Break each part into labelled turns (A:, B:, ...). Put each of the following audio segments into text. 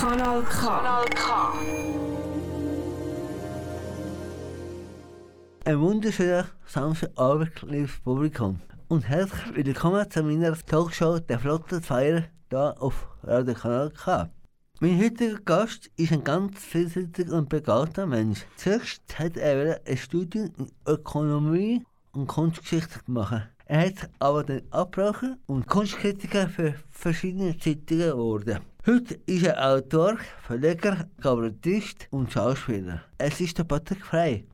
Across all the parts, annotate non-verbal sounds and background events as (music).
A: Kanal K. Kanal K.
B: Ein wunderschöner Samstagabend, liebes Publikum. Und herzlich willkommen zu meiner Talkshow der Flotte Feier hier auf Radio Kanal K. Mein heutiger Gast ist ein ganz vielseitiger und begabter Mensch. Zuerst hat er ein Studium in Ökonomie und Kunstgeschichte gemacht. Er hat aber dann abgebrochen und Kunstkritiker für verschiedene Zeitungen geworden. Heute ist er Autor, Verleger, Kabarettist und Schauspieler. Es ist der Patrick Frey.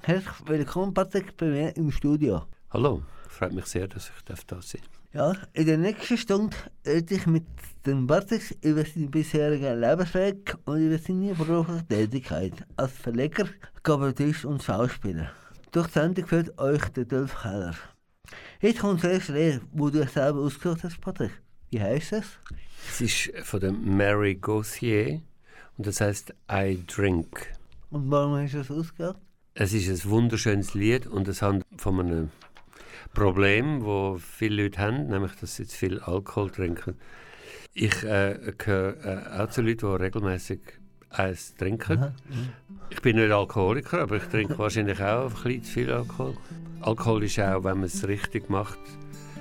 B: Herzlich willkommen, Patrick, bei mir im Studio.
C: Hallo, freut mich sehr, dass ich da sein
B: Ja, in der nächsten Stunde rede ich mit dem Patrick über seinen bisherigen Lebensweg und über seine berufliche Tätigkeit als Verleger, Kabarettist und Schauspieler. Durch die Sendung führt euch der Dolph Keller. Jetzt kommt das erste Lied, wo du selber ausgesucht hast, Patrick. Wie heißt es?
C: Es ist von der Mary Gauthier und das heißt I Drink.
B: Und warum hast du es ausgesucht?
C: Es ist ein wunderschönes Lied und es handelt von einem Problem, das viele Leute haben, nämlich dass sie zu viel Alkohol trinken. Ich äh, gehöre äh, auch zu Leuten, die regelmäßig eins trinken. Aha, ich bin nicht Alkoholiker, aber ich trinke wahrscheinlich auch ein bisschen zu viel Alkohol. Alkohol ist auch, wenn man es richtig macht,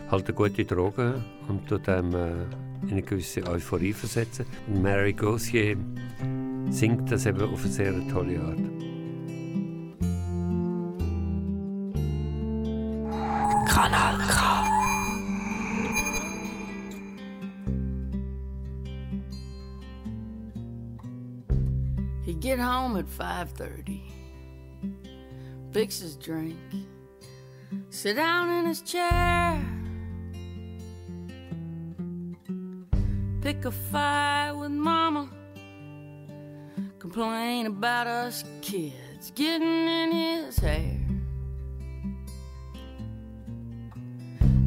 C: halt eine gute Droge und tut einem äh, in eine gewisse Euphorie versetzen. Und Mary Gauthier singt das eben auf eine sehr tolle Art.
A: Kanal K.
D: He'd get home at 5:30, fix his drink, sit down in his chair, pick a fight with mama, complain about us kids getting in his hair.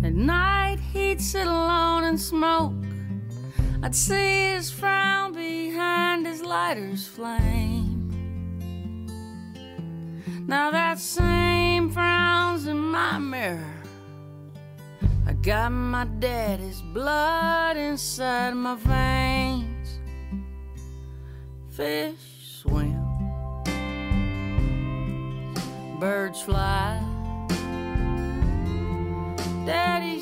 D: At night he'd sit alone and smoke. I'd see his frown behind his lighter's flame. Now that same frown's in my mirror. Got my daddy's blood inside my veins. Fish swim, birds fly. Daddy's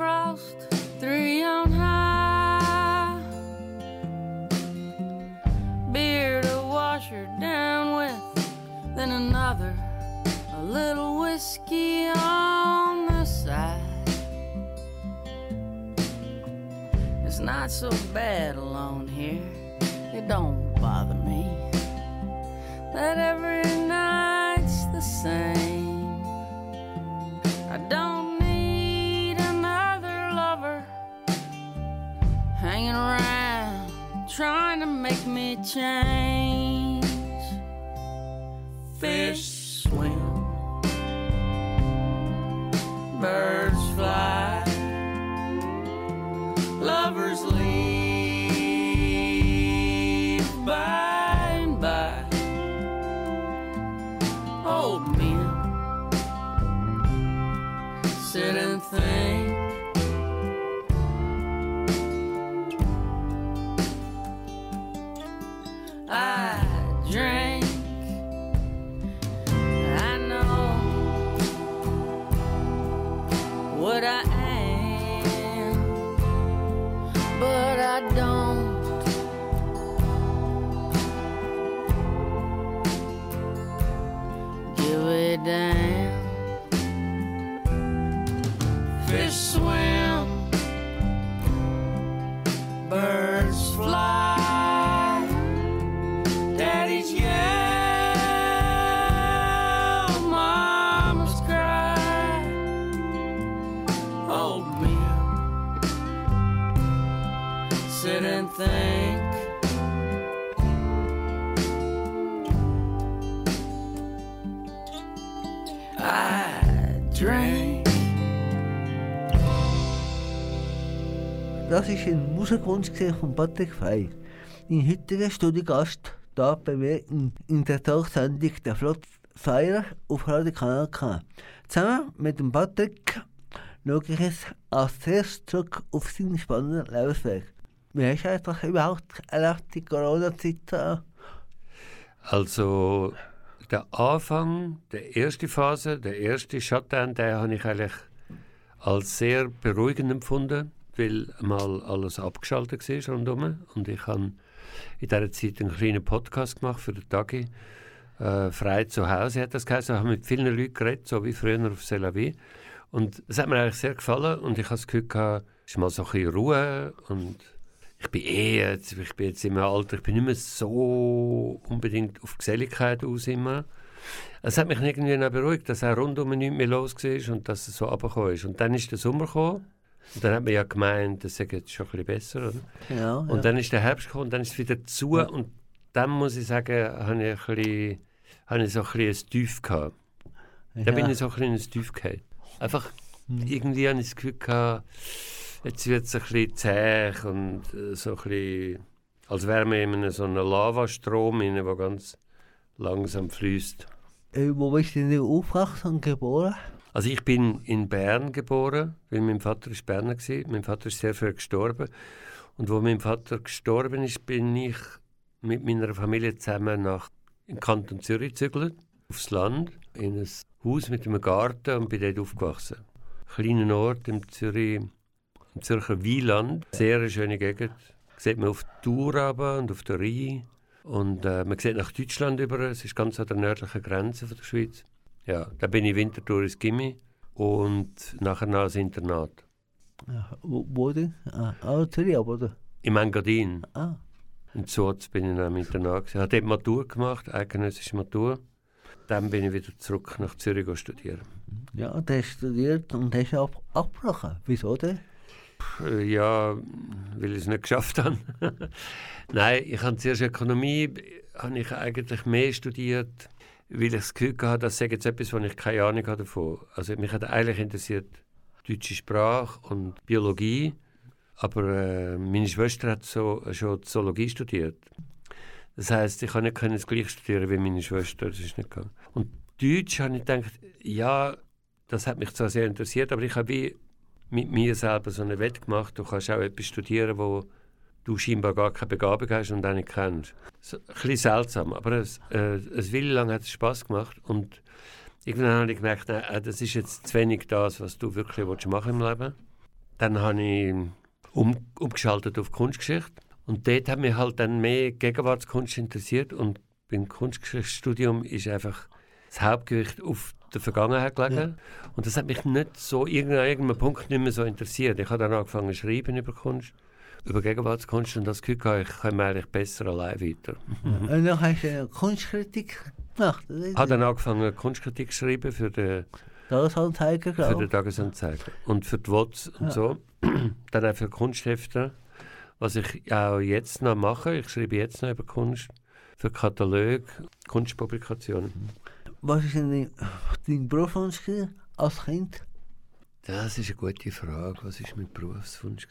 D: on defrost, three on high. Beer to wash her down with, then another, a little whiskey on the side. It's not so bad alone here, it don't bother me that every trying to make me change. Fish
B: Das war ein Musikwunsch von Patrick Fey. Mein heutiger Studiogast da bei mir in, in der Talksendung der Flott Feier auf Radio Kanal K. Zusammen mit dem Patrick schaue ich jetzt als erstes zurück auf seinen spannenden Lebensweg. Wie hast du eigentlich überhaupt erlebt, die Corona-Zeit?
C: Also der Anfang, der erste Phase, der erste Shutdown, den habe ich eigentlich als sehr beruhigend empfunden, weil mal alles abgeschaltet war rundherum. Und ich habe in dieser Zeit einen kleinen Podcast gemacht für den Tagi. Äh, «Frei zu Hause» hat das geheißen. Ich habe mit vielen Leuten geredet, so wie früher auf Selavi. Und es hat mir eigentlich sehr gefallen und ich habe das Gefühl gehabt, es ist mal so ein bisschen Ruhe und ich bin eh jetzt, ich bin jetzt immer Alter, ich bin nicht mehr so unbedingt auf Geselligkeit aus immer. Es hat mich irgendwie noch beruhigt, dass auch rundum nichts mehr los war und dass es so runtergekommen ist. Und dann ist der Sommer gekommen und dann hat man ja gemeint, das sei jetzt schon ein bisschen besser. Oder?
B: Ja,
C: Und
B: ja.
C: dann ist der Herbst gekommen und dann ist es wieder zu und dann muss ich sagen, habe ich, ein bisschen, habe ich so ein bisschen ein Tief gehabt. Da bin ich so ein bisschen in ein Tief gefallen. Einfach irgendwie habe ich das Gefühl gehabt, jetzt wird es ein bisschen zäh und äh, so ein bisschen, als wäre man in einem so einem Lavastrom, rein, der ganz langsam fließt.
B: Äh, wo bist du denn aufgewachsen und geboren?
C: Also ich bin in Bern geboren, weil mein Vater ist Berner war. Mein Vater ist sehr früh gestorben. Und wo mein Vater gestorben ist, bin ich mit meiner Familie zusammen nach in Kanton Zürich gezügelt, aufs Land, in ein Haus mit einem Garten und bin dort aufgewachsen. Kleiner Ort im Zürich, im Zürcher Wieland, sehr eine schöne Gegend. Sieht man auf die Tour und auf der Rhein. Und äh, man sieht nach Deutschland über, es ist ganz an der nördlichen Grenze von der Schweiz. Ja, da bin ich Winterthur ins Gimmi und nachher noch ins Internat.
B: Ja, wo, wo denn? Ah, ah Zürich, aber oder?
C: Im Engadin,
B: Ah,
C: in Zurz, bin ich noch im Internat. Ich habe dort Matur gemacht, eidgenössische Matur. Dann bin ich wieder zurück nach Zürich studieren.
B: ja, du hast studiert und hast ab, abgebrochen. Wieso denn?
C: Ja, weil ich es nicht geschafft habe. (laughs) Nein, ich habe zuerst Ökonomie, habe ich eigentlich mehr studiert, weil ich das Gefühl hatte, das sei jetzt etwas, wo ich keine Ahnung habe davon. Also mich hat eigentlich interessiert deutsche Sprache und Biologie, aber äh, meine Schwester hat so, schon Zoologie studiert. Das heißt, ich kann nicht das gleich studieren wie meine Schwester, das ist nicht gegangen. Und Deutsch habe ich gedacht, ja, das hat mich zwar sehr interessiert, aber ich habe wie mit mir selber so eine Wette gemacht. Du kannst auch etwas studieren, wo du scheinbar gar keine Begabung hast und auch nicht kennst. So, ein bisschen seltsam, aber es, äh, eine Weile lang hat es Spass gemacht und irgendwann habe ich gemerkt, nein, äh, das ist jetzt zu wenig das, was du wirklich willst machen im Leben. Dann habe ich um, umgeschaltet auf Kunstgeschichte und dort hat mich halt dann mehr Gegenwartskunst interessiert und beim Kunstgeschichtsstudium ist einfach das Hauptgewicht auf der Vergangenheit gelegen. Und das hat mich nicht so an irgendeinem Punkt nicht mehr so interessiert. Ich habe dann angefangen zu schreiben über Kunst, über Gegenwartskunst und das Gefühl ich komme eigentlich besser allein weiter.
B: Und dann hast du eine Kunstkritik gemacht. oder?
C: Ich habe dann angefangen Kunstkritik zu schreiben für den,
B: Tagesanzeiger,
C: für
B: glaube
C: den Tagesanzeiger und für die WOTS und so. (clears throat) dann auch für Kunsthefte, was ich auch jetzt noch mache. Ich schreibe jetzt noch über Kunst, für Kataloge, Kunstpublikationen.
B: Was ist denn dein, gewesen als Kind?
C: Das ist eine gute Frage. Was ist mein Berufswunsch?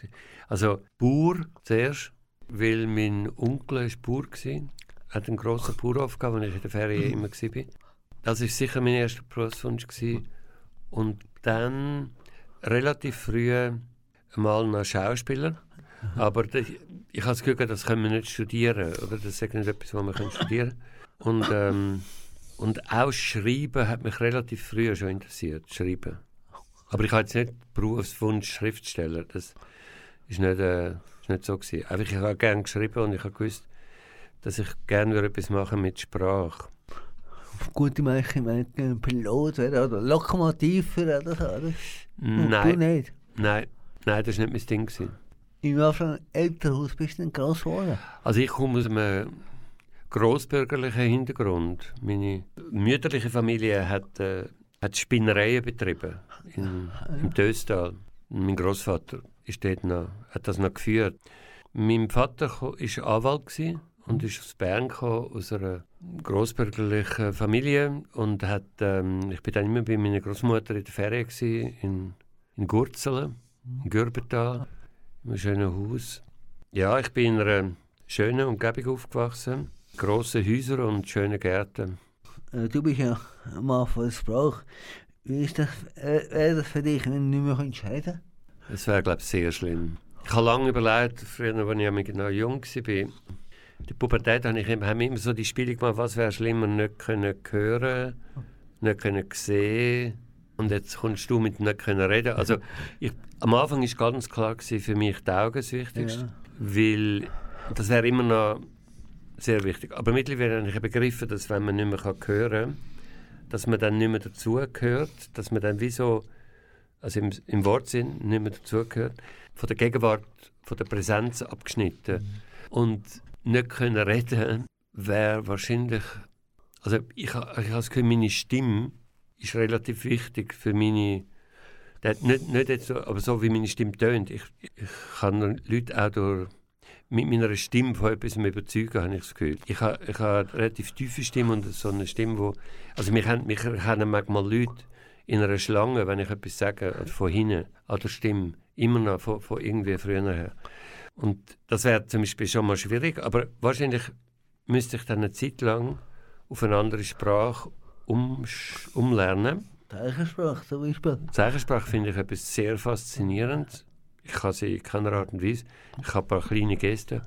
C: Also Bauer zuerst, weil mein Onkel war Bauer war. Er hat einen grossen Bauernhof gehabt, wo ich in der Ferien immer war. Das war sicher mein erster Berufswunsch. Gewesen. Und dann relativ früh mal noch Schauspieler. Aber das, ich habe das Gefühl, das können wir nicht studieren. Oder? Das ist nicht etwas, was wir studieren können. Und, ähm, und auch Schreiben hat mich relativ früh schon interessiert. Schreiben. Aber ich habe jetzt nicht Berufswunsch Schriftsteller. Das ist nicht, äh, ist nicht so gewesen. Einfach, ich habe gerne geschrieben und ich habe gewusst, dass ich gerne etwas machen mit Sprache.
B: gute Menschen meinen, Pilot werden oder Lokomotive oder so, oder? Du
C: Nein,
B: nicht.
C: nein, nein, das war nicht mein Ding. Gewesen.
B: In welchem Elternhaus bist du denn groß geworden?
C: Also ich komme aus einem grossbürgerlichen Hintergrund. Meine mütterliche Familie hat, äh, hat Spinnereien betrieben in, im Döstal. Mein Großvater ist dort noch, hat das noch geführt. Mein Vater war Anwalt gewesen und ist aus Bern gekommen, aus einer grossbürgerlichen Familie und hat, ähm, ich bin dann immer bei meiner Großmutter in der Ferien gewesen, in, in Gurzelen, in Gürbetal, in einem schönen Haus. Ja, ich bin in einer schönen Umgebung aufgewachsen. Grosse Häuser und schöne Gärten.
B: Äh, Du bist ja Mann von der Sprache. Wie ist das, äh, wäre das für dich, wenn du nicht mehr entscheiden
C: Das wäre, glaube ich, sehr schlimm. Ich habe lange überlegt, früher, als ich genau jung war, in der Pubertät habe ich immer, haben immer so die Spiele gemacht, was wäre schlimmer, nicht können hören, nicht können sehen und jetzt kommst du mit nicht können reden. Also (laughs) ich, am Anfang war ganz klar gewesen, für mich die Augen das Wichtigste,
B: Ja.
C: weil das wäre immer noch sehr wichtig. Aber mittlerweile habe ich begriffen, dass wenn man nicht mehr hören kann, dass man dann nicht mehr dazugehört, dass man dann wie so, also im, im Wortsinn nicht mehr dazugehört, von der Gegenwart, von der Präsenz abgeschnitten. Und nicht können reden wäre wahrscheinlich, also ich, ich habe das Gefühl, meine Stimme ist relativ wichtig für meine, nicht, nicht jetzt so, aber so wie meine Stimme tönt. Ich, ich kann Leute auch durch mit meiner Stimme von etwas überzeugen, habe ich das Gefühl. Ich habe, ich habe eine relativ tiefe Stimme und so eine Stimme, wo... Also mich, haben- mich erkennen manchmal Leute in einer Schlange, wenn ich etwas sage, von hinten, an der Stimme. Immer noch von, von irgendwie früher her. Und das wäre zum Beispiel schon mal schwierig, aber wahrscheinlich müsste ich dann eine Zeit lang auf eine andere Sprache um, umlernen.
B: Zeichensprache zum Beispiel.
C: Zeichensprache finde ich etwas sehr faszinierend. Ich kann sie in keiner Art und Weise. Ich habe ein paar kleine Gesten.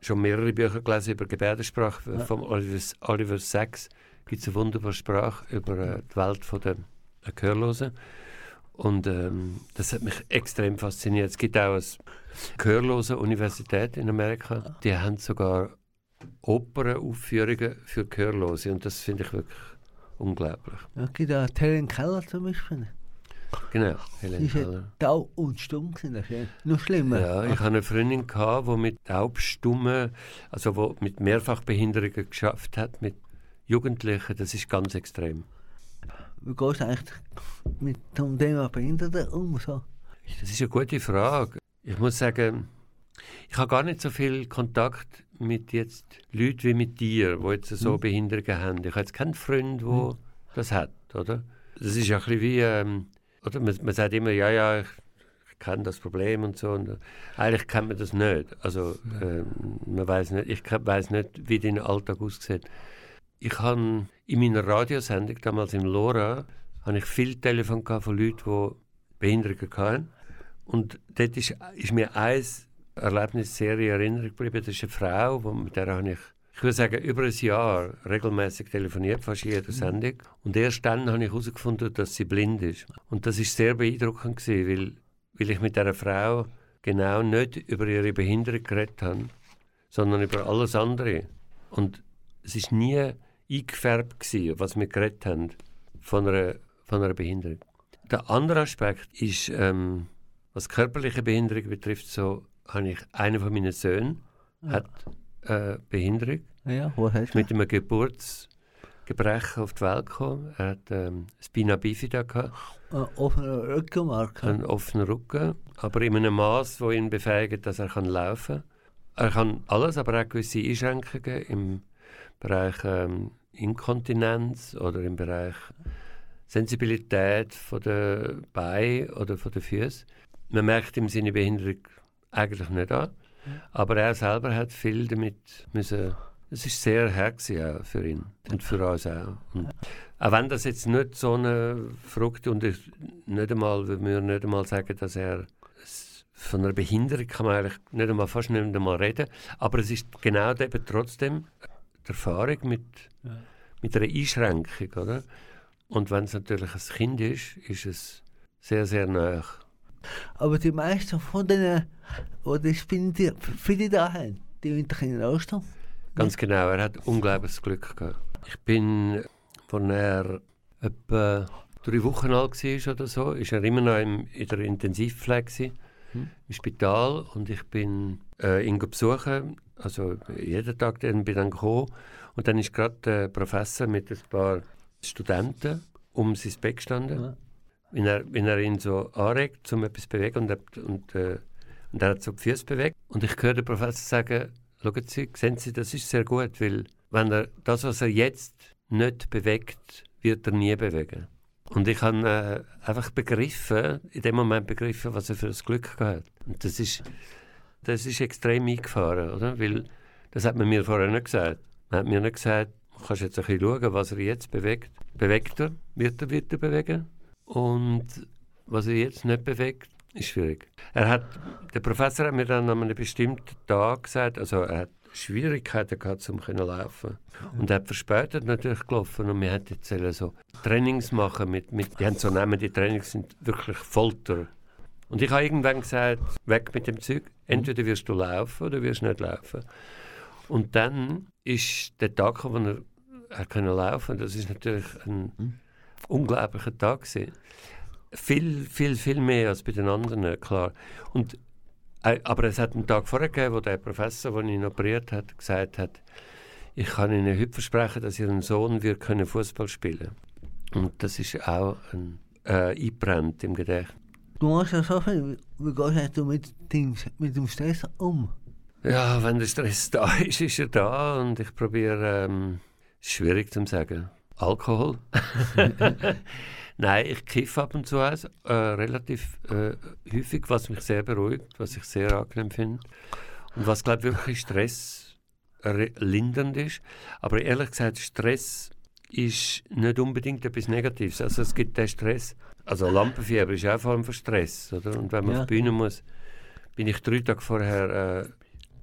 C: Schon mehrere Bücher gelesen über Gebärdensprache.
B: Ja.
C: Von Oliver, Oliver Sacks gibt es eine wunderbare Sprache über äh, die Welt der äh, Gehörlosen. Und ähm, das hat mich extrem fasziniert. Es gibt auch eine Gehörlosen-Universität in Amerika. Die haben sogar Opernaufführungen für Gehörlose. Und das finde ich wirklich unglaublich.
B: Ja, es gibt auch Helen Keller zum Beispiel.
C: Genau, Helen Keller.
B: taub und stumm gewesen, das ja noch schlimmer.
C: Ja, ich hatte eine Freundin, gehabt, die mit Taubstummen, also die mit Mehrfachbehinderungen geschafft hat, mit Jugendlichen. Das ist ganz extrem.
B: Wie gehst du eigentlich mit dem Thema Behinderten um? So?
C: Das ist eine gute Frage. Ich muss sagen, ich habe gar nicht so viel Kontakt mit jetzt Leuten wie mit dir, die jetzt so
B: Mhm.
C: Behinderungen haben. Ich habe jetzt keinen Freund, der das hat, oder? Das ist ja ein bisschen wie, ähm, oder? Man, man sagt immer, ja, ja, ich, kenne das Problem und so. Und, äh, eigentlich kennt man das nicht. Also, ähm, man weiß nicht, ich weiß nicht, wie dein Alltag aussieht. Ich habe in meiner Radiosendung, damals im LoRa, habe ich viel Telefon von Leuten, die Behinderungen hatten. Und dort ist, ist mir ein Erlebnis sehr in Erinnerung geblieben. Das ist eine Frau, mit der habe ich, ich würde sagen, über ein Jahr regelmäßig telefoniert, fast jede Sendung. Und erst dann habe ich herausgefunden, dass sie blind ist. Und das ist sehr beeindruckend gewesen, weil, weil ich mit dieser Frau genau nicht über ihre Behinderung geredet habe, sondern über alles andere. Und es ist nie eingefärbt gewesen, was wir geredet haben von einer, von einer Behinderung. Der andere Aspekt ist, ähm, was körperliche Behinderung betrifft, so habe ich einen von meinen Söhnen hat äh, Behinderung,
B: Ja, was hast du?
C: mit einem Geburtsgebrechen auf die Welt gekommen. Er hat ähm, Spina bifida gehabt,
B: Ein offener Rückenmark.
C: einen offenen Rücken, aber in einem Maß, wo ihn befähigt, dass er kann laufen. Er kann alles, aber auch gewisse Einschränkungen im Bereich ähm, Inkontinenz oder im Bereich Sensibilität von der Beine oder von den Füßen. Man merkt ihm seine Behinderung eigentlich nicht an, aber er selber hat viel damit müssen. Es ist sehr hart für ihn und für uns auch. Und auch wenn das jetzt nicht so eine Frucht und ich nicht einmal, würde mir nicht einmal sagen, dass er von einer Behinderung kann man eigentlich nicht einmal, fast nicht einmal reden, aber es ist genau eben trotzdem die Erfahrung mit, mit einer Einschränkung, oder? Und wenn es natürlich ein Kind ist, ist es sehr, sehr nah.
B: Aber die meisten von denen, die das Spinde viele da haben, die wollen doch in den Rollstuhl.
C: Ganz genau, er hat unglaubliches Glück gehabt. Ich bin als er etwa drei Wochen alt war oder so, ist er immer noch im, in der Intensivpflege hm. im Spital und ich bin äh, ihn besuchen, also jeden Tag dann bin dann gekommen und dann ist gerade der Professor mit ein paar Studenten um sein Bett gestanden. Ja. Wenn, er, wenn er ihn so anregt, um etwas zu bewegen und, er, und, äh, und er hat so die Füße bewegt und ich höre den Professor sagen, schauen Sie, sehen Sie, das ist sehr gut, weil wenn er das, was er jetzt nicht bewegt, wird er nie bewegen. Und ich habe äh, einfach begriffen, in dem Moment begriffen, was er für ein Glück hat. Und das ist, das ist extrem eingefahren, oder? Weil das hat man mir vorher nicht gesagt. Man hat mir nicht gesagt, du kannst jetzt ein bisschen schauen, was er jetzt bewegt. Bewegt er, wird er, wird er bewegen. Und was er jetzt nicht bewegt, ist schwierig. Er hat, der Professor hat mir dann an einem bestimmten Tag gesagt, also er hat Schwierigkeiten gehabt, um zu laufen. Und er hat verspätet natürlich gelaufen und wir hatten jetzt so Trainings machen mit, mit die haben so Namen, die Trainings sind wirklich Folter. Und ich habe irgendwann gesagt, weg mit dem Zeug, entweder wirst du laufen oder wirst nicht laufen. Und dann ist der Tag, wo er, er können laufen, das ist natürlich ein mhm. Unglaublicher Tag gewesen. Viel, viel, viel mehr als bei den anderen, klar. Und äh, aber es hat einen Tag vorher gegeben, wo der Professor, der ihn operiert hat, gesagt hat, ich kann Ihnen heute versprechen, dass Ihr Sohn wird können Fußball spielen Und das ist auch ein, äh, eingebrannt im Gedächtnis.
B: Du hast ja so viel, wie gehst du mit dem, mit dem Stress um?
C: Ja, wenn der Stress (laughs) da ist, ist er da und ich probiere, ähm, schwierig zu sagen, Alkohol. (laughs) Nein, ich kiffe ab und zu eins, äh, relativ äh, häufig, was mich sehr beruhigt, was ich sehr angenehm finde. Und was, glaube ich, wirklich Stress lindernd ist. Aber ehrlich gesagt, Stress ist nicht unbedingt etwas Negatives. Also es gibt den Stress. Also Lampenfieber ist auch eine Form von Stress. Oder? Und wenn man ja. auf die Bühne muss, bin ich drei Tage vorher, äh,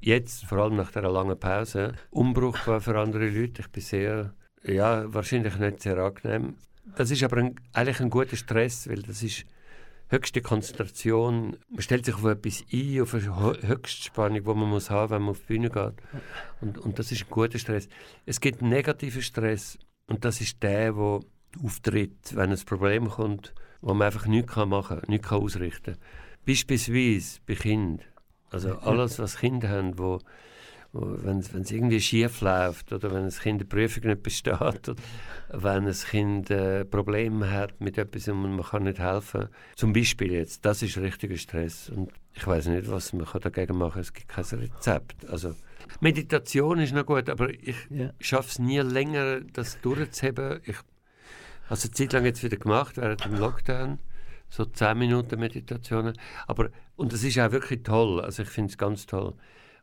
C: jetzt, vor allem nach dieser langen Pause, unbrauchbar für andere Leute. Ich bin sehr, ja, wahrscheinlich nicht sehr angenehm. Das ist aber ein, eigentlich ein guter Stress, weil das ist höchste Konzentration. Man stellt sich auf etwas ein, auf eine Höchstspannung, die man muss haben, wenn man auf die Bühne geht. Und, und das ist ein guter Stress. Es gibt einen negativen Stress und das ist der, der auftritt, wenn ein Problem kommt, wo man einfach nichts machen kann, nichts ausrichten kann. Beispielsweise bei Kindern. Also alles, was Kinder haben, wo wenn es irgendwie schief läuft oder wenn ein Kind eine Prüfung nicht besteht oder wenn ein Kind äh, Probleme hat mit etwas und man kann nicht helfen. Zum Beispiel jetzt, das ist richtiger Stress und ich weiß nicht, was man dagegen machen kann. Es gibt kein Rezept. Also Meditation ist noch gut, aber ich ja. schaffe es nie länger, das durchzuheben. Ich habe es eine Zeit lang jetzt wieder gemacht, während dem Lockdown so 10 Minuten Meditationen. Aber, und das ist auch wirklich toll. Also ich finde es ganz toll.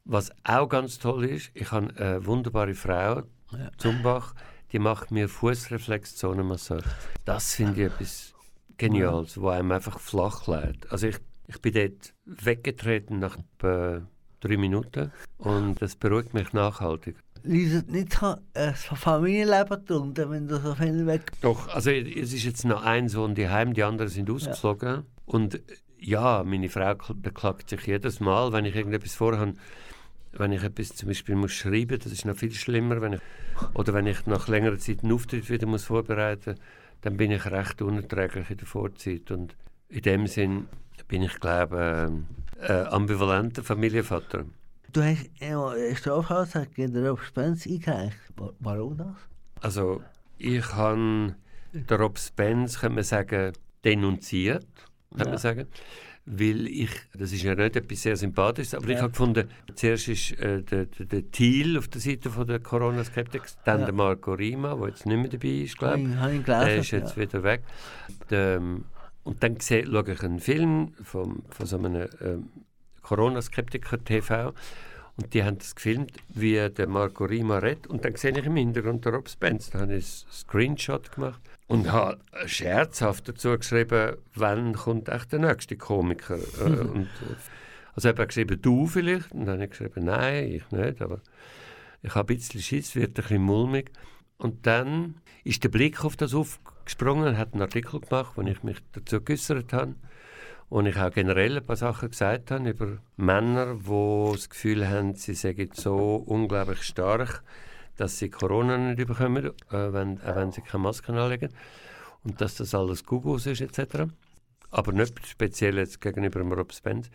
C: Was auch ganz toll ist, ich habe eine wunderbare Frau, ja. Zumbach, die macht mir Fußreflexzonenmassage. Das finde ich etwas Geniales, ja. wo einem einfach flach lädt. Also ich, ich bin dort weggetreten nach äh, drei Minuten und das beruhigt mich nachhaltig.
B: Leidet nicht äh, Familienleben darunter, wenn du so viel weg
C: Doch, also es ist jetzt noch ein Sohn daheim, die anderen sind ausgeflogen. Ja. Und ja, meine Frau beklagt sich jedes Mal, wenn ich irgendetwas vorhabe wenn ich etwas zum Beispiel muss schreiben das ist noch viel schlimmer. Wenn ich, oder wenn ich nach längerer Zeit einen Auftritt wieder muss vorbereiten muss, dann bin ich recht unerträglich in der Vorzeit. Und in dem Sinn bin ich, glaube ich, äh, ambivalenter Familienvater.
B: Du hast eine Strafaussage gegen den Rob Spence eingereicht. Warum das?
C: Also, ich habe den Rob Spence, kann man sagen, denunziert, kann ja. man sagen weil ich, das ist ja nicht etwas sehr Sympathisches, aber ja. ich habe gefunden, zuerst ist äh, der, der, der Thiel auf der Seite von der Corona-Skeptics, dann ja. der Marco Rima, der jetzt nicht mehr dabei ist, glaube ich. Der ist jetzt wieder weg. Der, ähm, und dann sehe, schaue ich einen Film vom, von so einem ähm, Corona-Skeptiker-TV und die haben das gefilmt, wie der Marco Rima redet. Und dann sehe ich im Hintergrund den Rob Spence. Da habe ich einen Screenshot gemacht und habe scherzhaft dazu geschrieben, wann kommt echt der nächste Komiker. (laughs) Äh, und, also habe ich geschrieben, du vielleicht. Und dann habe ich geschrieben, nein, ich nicht. Aber ich habe ein bisschen Schiss, wird ein bisschen mulmig. Und dann ist der Blick auf das aufgesprungen, hat einen Artikel gemacht, wo ich mich dazu geäußert habe. Und ich auch generell ein paar Sachen gesagt habe über Männer, die das Gefühl haben, sie seien so unglaublich stark, dass sie Corona nicht bekommen, äh, wenn, auch wenn sie keine Masken anlegen. Und dass das alles Gugus ist etc. Aber nicht speziell jetzt gegenüber dem Rob Spence.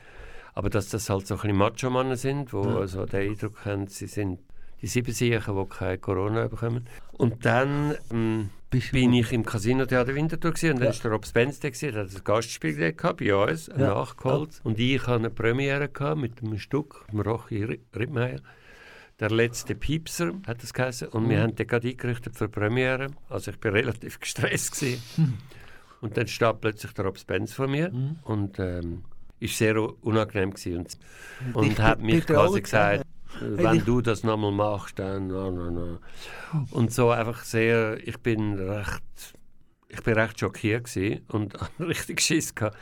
C: Aber dass das halt so ein bisschen Macho-Männer sind, die
B: Ja.
C: also den Eindruck haben, sie sind die Siebensiechen, die keine Corona bekommen. Und dann ähm, bin ich im Casino Theater Winterthur gewesen, und dann
B: Ja.
C: ist der Rob Spence da gewesen, der hat ein Gastspiel gehabt bei uns,
B: Ja.
C: nachgeholt. Und ich hatte eine Premiere gehabt mit einem Stück, dem Rochi Ri- Rittmeier. Der letzte Piepser hat das geheißen. Und
B: Mhm.
C: wir haben den gerade eingerichtet für die Premiere. Also ich war (laughs) relativ gestresst. Gewesen. und dann steht plötzlich der Rob Spence vor mir
B: Mhm.
C: und ähm, ist sehr unangenehm gewesen. Und, und hat mich quasi gesagt, äh, wenn du das nochmal machst, dann no, no, no. Und so einfach sehr, ich bin recht, ich bin recht schockiert gewesen und (laughs) richtig Schiss gehabt.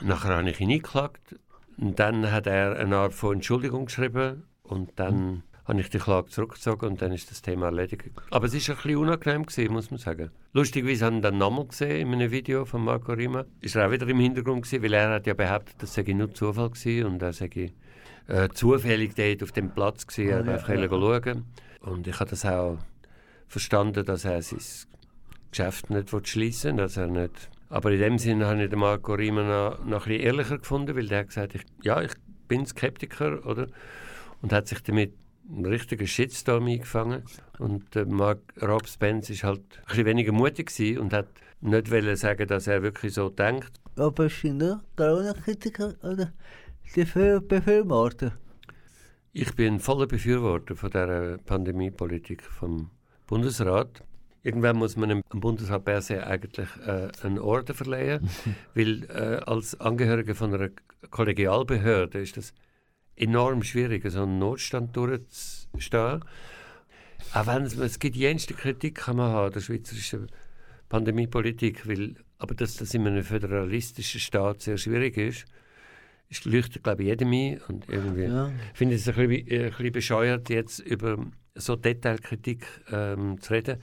C: Nachher habe ich ihn eingeklagt und dann hat er eine Art von Entschuldigung geschrieben und dann habe ich die Klage zurückgezogen und dann ist das Thema erledigt. Aber es war ein bisschen unangenehm, gewesen, muss man sagen. Lustigerweise habe ich ihn dann nochmal gesehen in einem Video von Marco Rima. Ist er auch wieder im Hintergrund gewesen, weil er hat ja behauptet, das sei nur Zufall gewesen und er sei äh, zufällig dort auf dem Platz gewesen. Er
B: Ah, ja,
C: wollte
B: ja.
C: einfach schauen. Und ich habe das auch verstanden, dass er sein Geschäft nicht schließen will, dass er nicht... Aber in dem Sinne habe ich den Marco Riemann noch, noch ein bisschen ehrlicher gefunden, weil der hat gesagt, ich, ja, ich bin Skeptiker, oder? Und hat sich damit einen richtigen Shitstorm eingefangen. Und äh, Mark Rob Spence ist halt ein bisschen weniger mutig und hat nicht wollen sagen, dass er wirklich so denkt.
B: Aber bist du nur Corona-Kritiker oder dafür Befürworter?
C: Ich bin ein voller Befürworter von der Pandemiepolitik vom Bundesrat. Irgendwann muss man dem Bundesrat per se eigentlich äh, einen Orden verleihen, (laughs) weil äh, als Angehörige von einer Kollegialbehörde ist das enorm schwierig, so einen Notstand durchzustehen. Auch wenn es, es gibt jenste Kritik kann man haben, der schweizerischen Pandemiepolitik, weil, aber dass das in einem föderalistischen Staat sehr schwierig ist, ist leuchtet, glaube ich, jedem ein. Und irgendwie
B: Ja.
C: ich finde es ein bisschen, äh, ein bisschen bescheuert, jetzt über so Detailkritik ähm, zu reden.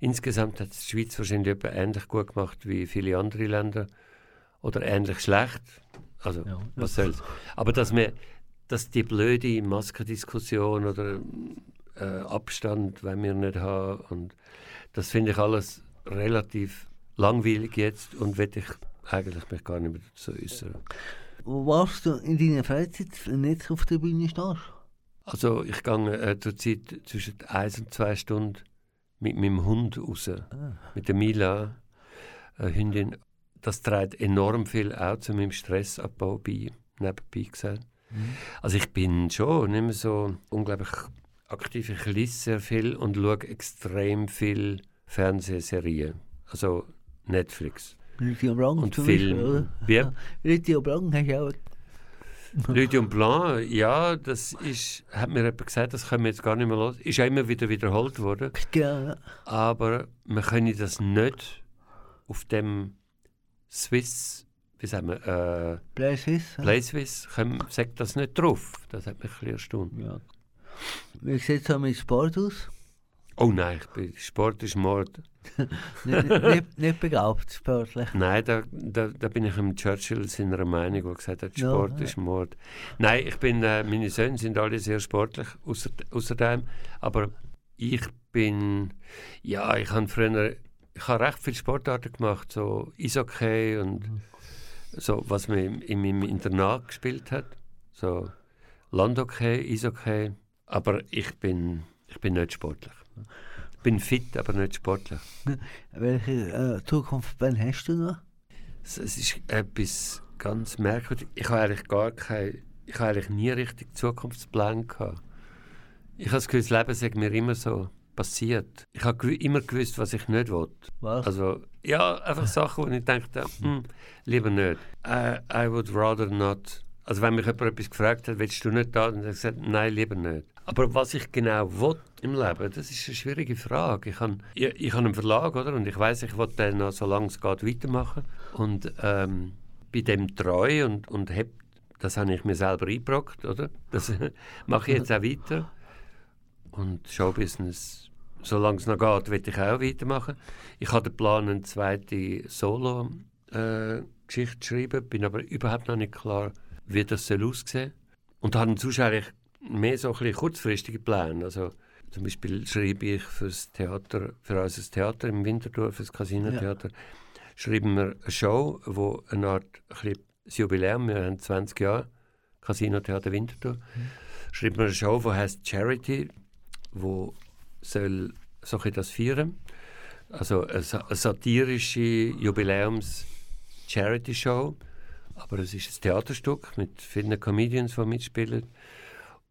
C: Insgesamt hat die Schweiz wahrscheinlich ähnlich gut gemacht wie viele andere Länder oder ähnlich schlecht. Also,
B: Ja.
C: was soll's. Aber dass, wir, dass die blöde Maskendiskussion oder äh, Abstand, wenn wir nicht haben, und das finde ich alles relativ langweilig jetzt und will ich eigentlich mich gar nicht mehr dazu äußern.
B: Wo warst du in deiner Freizeit, nicht auf der Bühne stehst?
C: Also ich gehe äh, zurzeit zwischen eins und zwei Stunden mit meinem Hund raus, mit der Mila, eine Hündin. Das trägt enorm viel auch zu meinem Stressabbau bei, nebenbei gesagt. Also ich bin schon nicht mehr so unglaublich aktiv. Ich lese sehr viel und schaue extrem viel Fernsehserien, also Netflix
B: Lydia Blanc
C: und
B: zum Beispiel,
C: Film.
B: oder?
C: Wie?
B: Lydia Blanc hast du auch... (laughs)
C: Lydium Blanc, ja, das ist, hat mir jemand gesagt, das können wir jetzt gar nicht mehr los. Ist ja immer wieder wiederholt worden.
B: Genau, ja.
C: Aber wir können das nicht auf dem Swiss, wie sagen wir, äh,
B: Play Swiss. ja.
C: Play Swiss, können, sagt das nicht drauf. Das hat mich ein bisschen erstaunt.
B: Ja. Wie sieht es so mit Sport aus?
C: Oh nein, ich bin, Sport ist Mord. (laughs)
B: nicht, nicht, nicht begabt, sportlich.
C: Nein, da, da, da bin ich im Churchill seiner Meinung, der gesagt hat, Sport
B: ja.
C: ist Mord. Nein, ich bin, äh, meine Söhne sind alle sehr sportlich, außer, außerdem. Aber ich bin, ja, ich habe früher, ich habe recht viele Sportarten gemacht, so Eishockey und so, was man in, in meinem Internat gespielt hat. So Landhockey, Eishockey. Aber ich bin, ich bin nicht sportlich. Ich bin fit, aber nicht sportlich. (laughs)
B: Welche äh, Zukunftspläne hast du noch?
C: Es, es ist etwas ganz merkwürdig. Ich habe eigentlich gar keine, ich habe eigentlich nie richtig Zukunftspläne gehabt. Ich habe das Gefühl, das Leben sagt mir immer so passiert. Ich habe gew immer gewusst, was ich nicht will.
B: Was?
C: Also, ja, einfach Sachen, wo ich dachte, hm, lieber nicht. I, I would rather not. Also wenn mich jemand etwas gefragt hat, willst du nicht da? Dann habe ich gesagt, nein, lieber nicht. Aber was ich genau will im Leben, das ist eine schwierige Frage. Ich habe ich, ich habe einen Verlag, oder? Und ich weiß, ich will den noch, solange es geht, weitermachen. Und ähm, bin dem treu und, und hab, das habe ich mir selber eingebrockt, oder? Das (laughs) mache ich jetzt auch weiter. Und Showbusiness, solange es noch geht, will ich auch weitermachen. Ich habe den Plan, eine zweite Solo-Geschichte zu schreiben, bin aber überhaupt noch nicht klar, wie das soll aussehen Und habe sonst eigentlich mehr so ein kurzfristige Pläne. Also Zum Beispiel schreibe ich fürs Theater, für unser Theater im Winterthur, für das Casino-Theater, schreiben wir eine Show, wo eine Art ein das Jubiläum, wir haben 20 Jahre Casino-Theater Winterthur, schreiben wir eine Show, die heißt Charity, wo soll so das feiern. Also eine, sa- eine satirische Jubiläums-Charity-Show, aber es ist ein Theaterstück mit vielen Comedians, die mitspielen.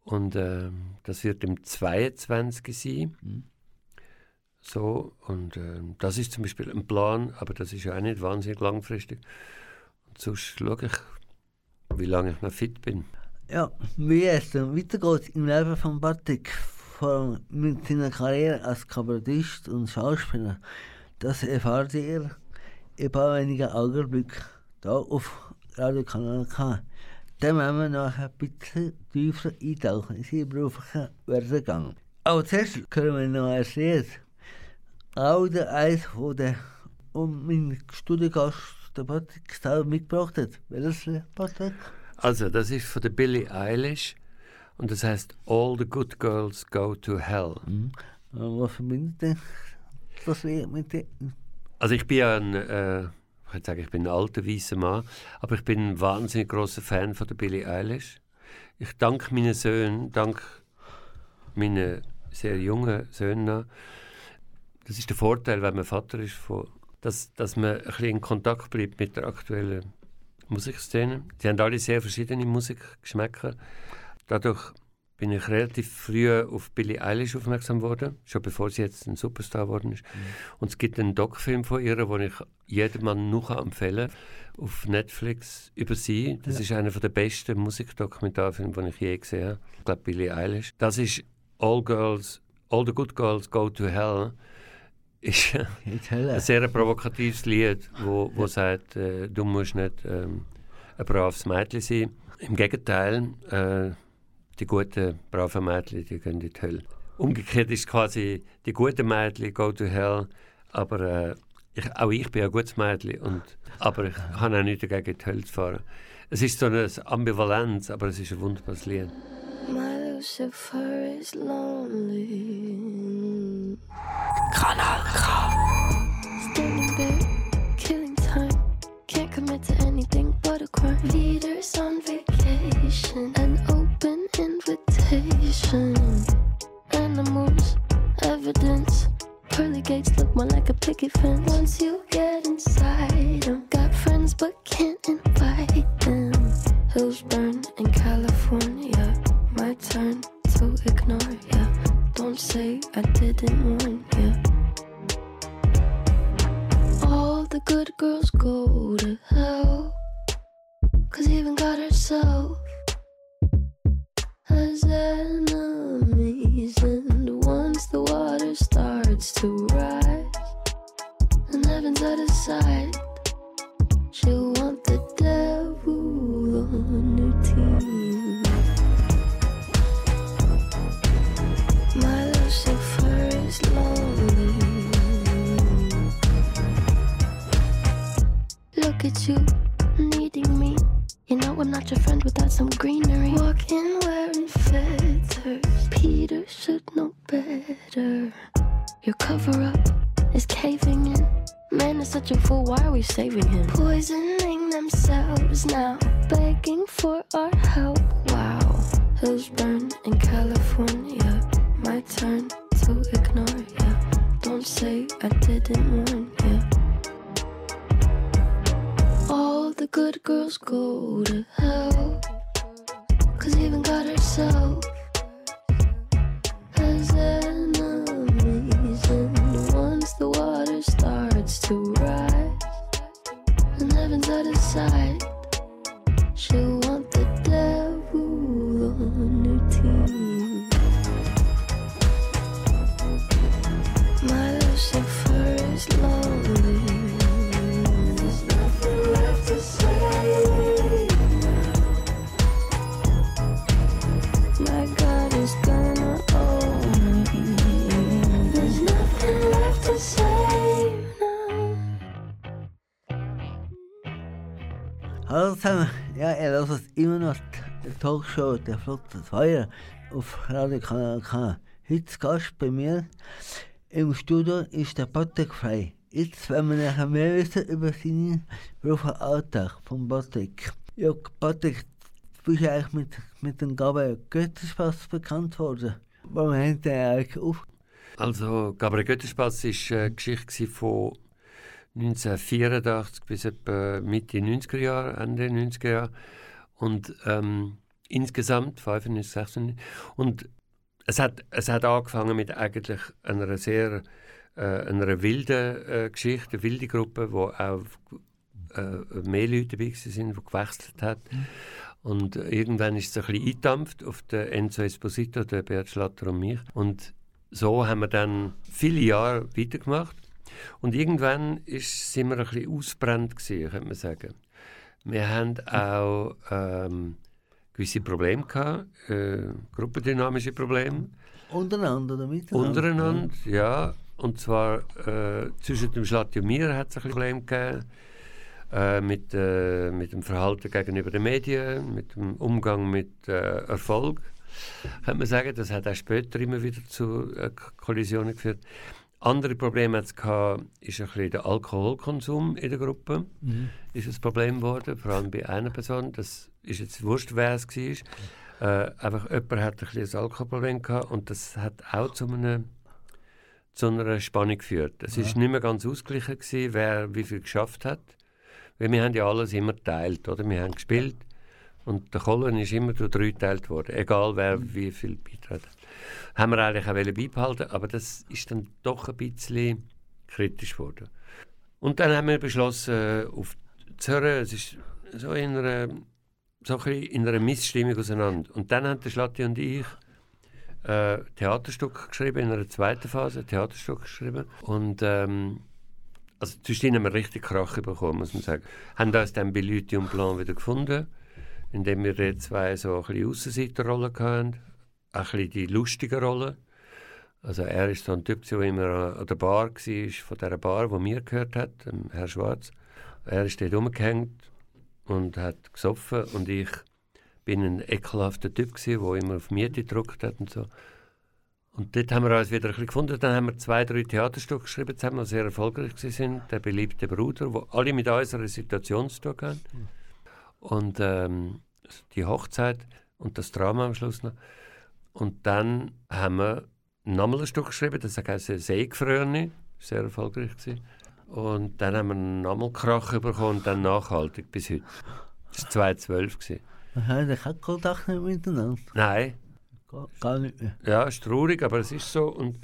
C: Und ähm, das wird im 22. sein. So, und ähm, das ist zum Beispiel ein Plan, aber das ist ja auch nicht wahnsinnig langfristig. Und sonst schaue ich, wie lange ich noch fit bin.
B: Ja, wie es dann weitergeht im Leben von Patrick, vor allem mit seiner Karriere als Kabarettist und Schauspieler, das erfahrt ihr in ein paar wenigen Augenblicken hier auf Radio Kanal K. Dann werden wir nachher ein bisschen tiefer eintauchen in seinen beruflichen Werdegang. Aber zuerst hören wir noch ein Lied. Auch der eins, wo der um meinen Studiengast, der Patrick mitgebracht hat. Welches Patrick?
C: Also, das ist von der Billie Eilish und das heißt All the Good Girls Go to Hell.
B: Äh, Was verbindet denn das mit dem?
C: Also ich bin ja ein, äh, ich sagen, ich bin ein alter weißer Mann, aber ich bin ein wahnsinnig großer Fan von der Billie Eilish. Ich danke meinen Söhnen, dank meinen sehr jungen Söhnen. Das ist der Vorteil, wenn man Vater ist, von, dass, dass man ein bisschen in Kontakt bleibt mit der aktuellen Musikszene. Sie haben alle sehr verschiedene Musikgeschmäcker. Dadurch bin ich relativ früh auf Billie Eilish aufmerksam geworden, schon bevor sie jetzt ein Superstar geworden ist. Und es gibt einen Doc-Film von ihr, den ich jedem Mann noch empfehlen kann, auf Netflix über sie. Das ist einer der besten Musikdokumentarfilme, den ich je gesehen habe. Ich glaube, Billie Eilish. Das ist All Girls, All the Good Girls Go to Hell. (laughs) Ist ein sehr provokatives Lied, wo, wo sagt, äh, du musst nicht ähm, ein braves Mädchen sein. Im Gegenteil, äh, die guten, braven Mädchen, die gehen in die Hölle. Umgekehrt ist quasi, die guten Mädchen go to hell, aber äh, ich, auch ich bin ein gutes Mädchen, und, aber ich habe auch nichts dagegen, in die Hölle zu fahren. Es ist so eine Ambivalenz, aber es ist ein wunderbares Lied.
E: My Lucifer is lonely.
A: Kanal K.
E: Standing there, killing time. Can't commit to anything but a crime. Leaders on vacation, an open invitation. Animals, evidence. Pearly gates look more like a picket fence. Once you get inside them, got friends but can't invite them. Hills burn in California. My turn to ignore ya. Don't say I didn't warn ya. All the good girls go to hell. Cause even God herself has enemies. And once the water starts to rise, and heaven's out of sight, she'll want the devil on her team. My Lucifer is lonely. Look at you, not your friend without some greenery. Walking wearing feathers. Peter should know better. Your cover up is caving in. Man is such a fool, why are we saving him? Poisoning themselves now, begging for our help. Wow. Hills burn in California. My turn to ignore ya. Don't say I didn't warn ya. The good girls go to hell. Cause even God herself has enemies. And once the water starts to rise, and heaven's out of sight,
B: Zusammen, ja, ihr hört immer noch die Talkshow der Flotte Feuer auf Radio K. Heute Gast bei mir im Studio ist der Patrick Frei. Jetzt wollen wir nachher mehr wissen über seinen beruflichen Alltag von Patrick. Ja, Patrick, du bist eigentlich mit, mit dem Gabriel Götterspaß bekannt worden. Warum haben die eigentlich auf?
C: Also, Gabriel Götterspaß war eine Geschichte von 1984 bis etwa Mitte 90er Jahre, Ende 90er Jahre. Und ähm, insgesamt 95, 96. Und es hat, es hat angefangen mit eigentlich einer sehr äh, einer wilden äh, Geschichte, eine wilde Gruppe, wo auch äh, mehr Leute dabei sind, die gewechselt hat. Mhm. Und irgendwann ist es ein bisschen eingedampft auf den Enzo Esposito, den Bert Schlatter und mich. Und so haben wir dann viele Jahre weitergemacht. Und irgendwann ist, sind wir ein bisschen ausbrennt gewesen, könnte man sagen. Wir haben auch ähm, gewisse Probleme gehabt, äh, gruppendynamische Probleme.
B: Untereinander oder miteinander?
C: Untereinander, ja. Und zwar äh, zwischen dem Schlatti und mir hat es ein Problem gegeben. Äh, mit, äh, mit dem Verhalten gegenüber den Medien, mit dem Umgang mit äh, Erfolg. Könnte man sagen, das hat auch später immer wieder zu äh, Kollisionen geführt. Andere Probleme hat es gehabt, ist ein bisschen der Alkoholkonsum in der Gruppe. Mhm. Ist ein Problem geworden, vor allem bei einer Person. Das ist jetzt wurscht, wer es war. Äh, einfach jemand hat ein, bisschen ein Alkoholproblem gehabt und das hat auch zu einer, zu einer Spannung geführt. Es ja. ist nicht mehr ganz ausgeglichen gewesen, wer wie viel geschafft hat. Weil wir haben ja alles immer geteilt, oder? Wir haben gespielt und der Kollen ist immer durch drei geteilt worden, egal wer mhm. wie viel beitragen hat haben wir eigentlich auch beibehalten aber das ist dann doch ein bisschen kritisch geworden. Und dann haben wir beschlossen, auf zu hören, es ist so in einer, so ein in einer Missstimmung auseinander. Und dann haben der Schlatti und ich äh, Theaterstück geschrieben, in einer zweiten Phase ein Theaterstück geschrieben. Und ähm, also zwischen haben wir richtig Krach bekommen, muss man sagen. Haben uns dann bei Leute und Plan wieder gefunden, indem wir zwei so ein bisschen Aussenseiterrollen hatten ein bisschen die lustige Rolle. Also er ist so ein Typ, der immer an der Bar war, von dieser Bar, die mir gehört hat, Herr Schwarz. Er ist dort rumgehängt und hat gesoffen und ich bin ein ekelhafter Typ der immer auf Miete gedruckt hat und so. Und dort haben wir uns wieder ein bisschen gefunden. Dann haben wir zwei, drei Theaterstücke geschrieben, zusammen, die sehr erfolgreich sind. Der beliebte Bruder, wo alle mit unserer Situation zu tun haben. Und ähm, die Hochzeit und das Drama am Schluss noch. Und dann haben wir nochmal ein Stück geschrieben, das heisst Seegefröne, sehr erfolgreich gewesen. Und dann haben wir nochmal Krach bekommen und dann nachhaltig bis heute. Das war 2012.
B: Haben Sie keinen Kontakt nicht miteinander?
C: Nein.
B: Gar nicht mehr?
C: Ja, es ist traurig, aber es ist so. Und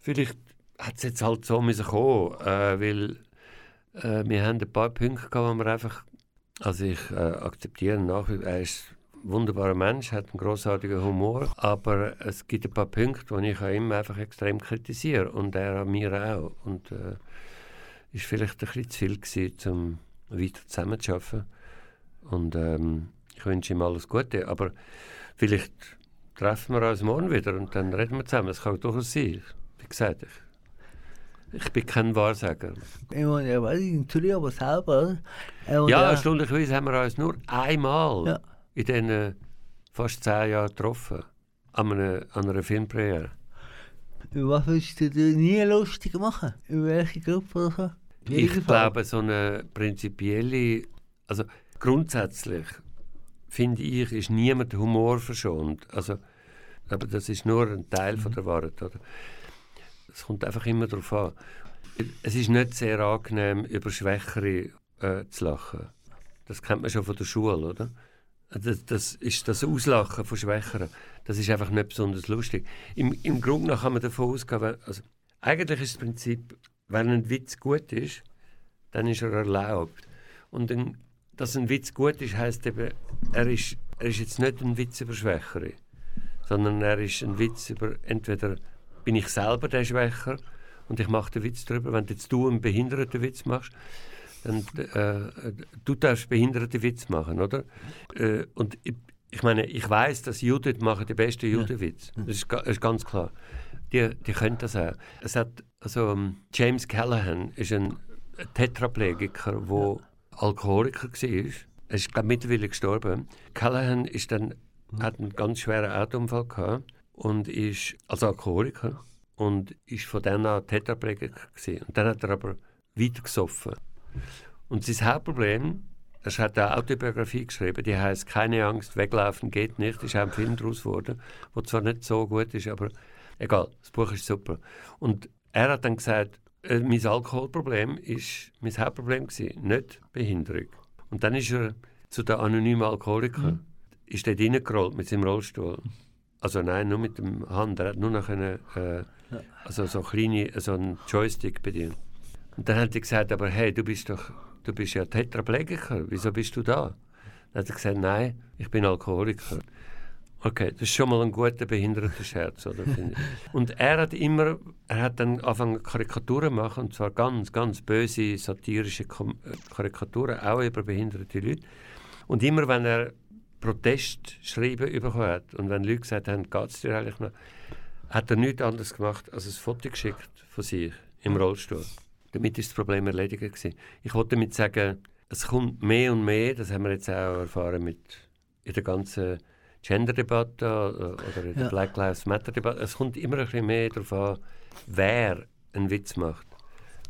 C: vielleicht hat es jetzt halt so müssen kommen, äh, weil äh, wir haben ein paar Punkte gehabt, wo wir einfach, also ich äh, akzeptiere nach wie er ist wunderbarer Mensch, hat einen großartigen Humor, aber es gibt ein paar Punkte, die ich ihn einfach extrem kritisiere und er an mir auch. Und äh, ist vielleicht ein bisschen zu viel gewesen, um weiter zusammenzuarbeiten. Und ähm, ich wünsche ihm alles Gute, aber vielleicht treffen wir uns morgen wieder und dann reden wir zusammen. Es kann durchaus sein. Wie gesagt, ich, ich bin kein Wahrsager.
B: Ich meine, ja, weiß ich natürlich aber selber.
C: ja, ja, erstaunlicherweise haben wir uns nur einmal ja in diesen fast zehn Jahren getroffen. An einer, an einer Filmpremiere.
B: Was willst du dir nie lustig machen? In welche Gruppe oder so?
C: Ich Fall. glaube, so eine prinzipielle, also grundsätzlich finde ich, ist niemand Humor verschont. Also, aber das ist nur ein Teil mhm. von der Wahrheit. Oder? Es kommt einfach immer darauf an. Es ist nicht sehr angenehm, über Schwächere äh, zu lachen. Das kennt man schon von der Schule, oder? Das, das, ist das Auslachen von Schwächeren. Das ist einfach nicht besonders lustig. Im, im Grunde nach kann man davon ausgehen, also, eigentlich ist das Prinzip, wenn ein Witz gut ist, dann ist er erlaubt. Und ein, dass ein Witz gut ist, heißt eben, er ist, er ist jetzt nicht ein Witz über Schwächere, sondern er ist ein Witz über, entweder bin ich selber der Schwächer und ich mache den Witz darüber, wenn jetzt du einen behinderten Witz machst, dann, äh, du darfst behinderte Witz machen, oder? Äh, und ich, ich, meine, ich weiß, dass Judith machen die besten Judenwitz. Ja. Das, ist, das ist ganz klar. Die, die können das auch. Es hat, also, um, James Callahan ist ein Tetraplegiker, der. Alkoholiker war. Er ist glaub, mittlerweile gestorben. Callahan ist dann, mhm. hat einen ganz schweren Autounfall gehabt und ist als Alkoholiker und ist von dann an Tetraplegiker gewesen. Und dann hat er aber weiter gesoffen. Und sein Hauptproblem, er hat eine Autobiografie geschrieben, die heißt «Keine Angst, weglaufen geht nicht». ist auch ein Film daraus geworden, der zwar nicht so gut ist, aber egal, das Buch ist super. Und er hat dann gesagt, äh, mein Alkoholproblem ist mein Hauptproblem gewesen, nicht Behinderung. Und dann ist er zu den anonymen Alkoholikern, mhm. ist dort reingerollt mit seinem Rollstuhl. Also nein, nur mit dem Hand. Er hat nur noch eine, äh, also so kleine, so einen Joystick bedient. Und dann hat er gesagt, aber hey, du bist doch, du bist ja Tetraplegiker, wieso bist du da? Dann hat er gesagt, nein, ich bin Alkoholiker. Okay, das ist schon mal ein guter Behindertenscherz, oder? (laughs) und er hat immer, er hat dann angefangen Karikaturen zu machen, und zwar ganz, ganz böse, satirische äh, Karikaturen, auch über behinderte Leute. Und immer, wenn er Protestschreiben bekommen hat und wenn Leute gesagt haben, geht es dir eigentlich noch, hat er nichts anderes gemacht, als ein Foto geschickt von sich im Rollstuhl. Damit ist das Problem erledigt gewesen. Ich wollte damit sagen, es kommt mehr und mehr, das haben wir jetzt auch erfahren mit in der ganzen Gender-Debatte oder in der ja. Black Lives Matter-Debatte. Es kommt immer ein bisschen mehr darauf an, wer einen Witz macht,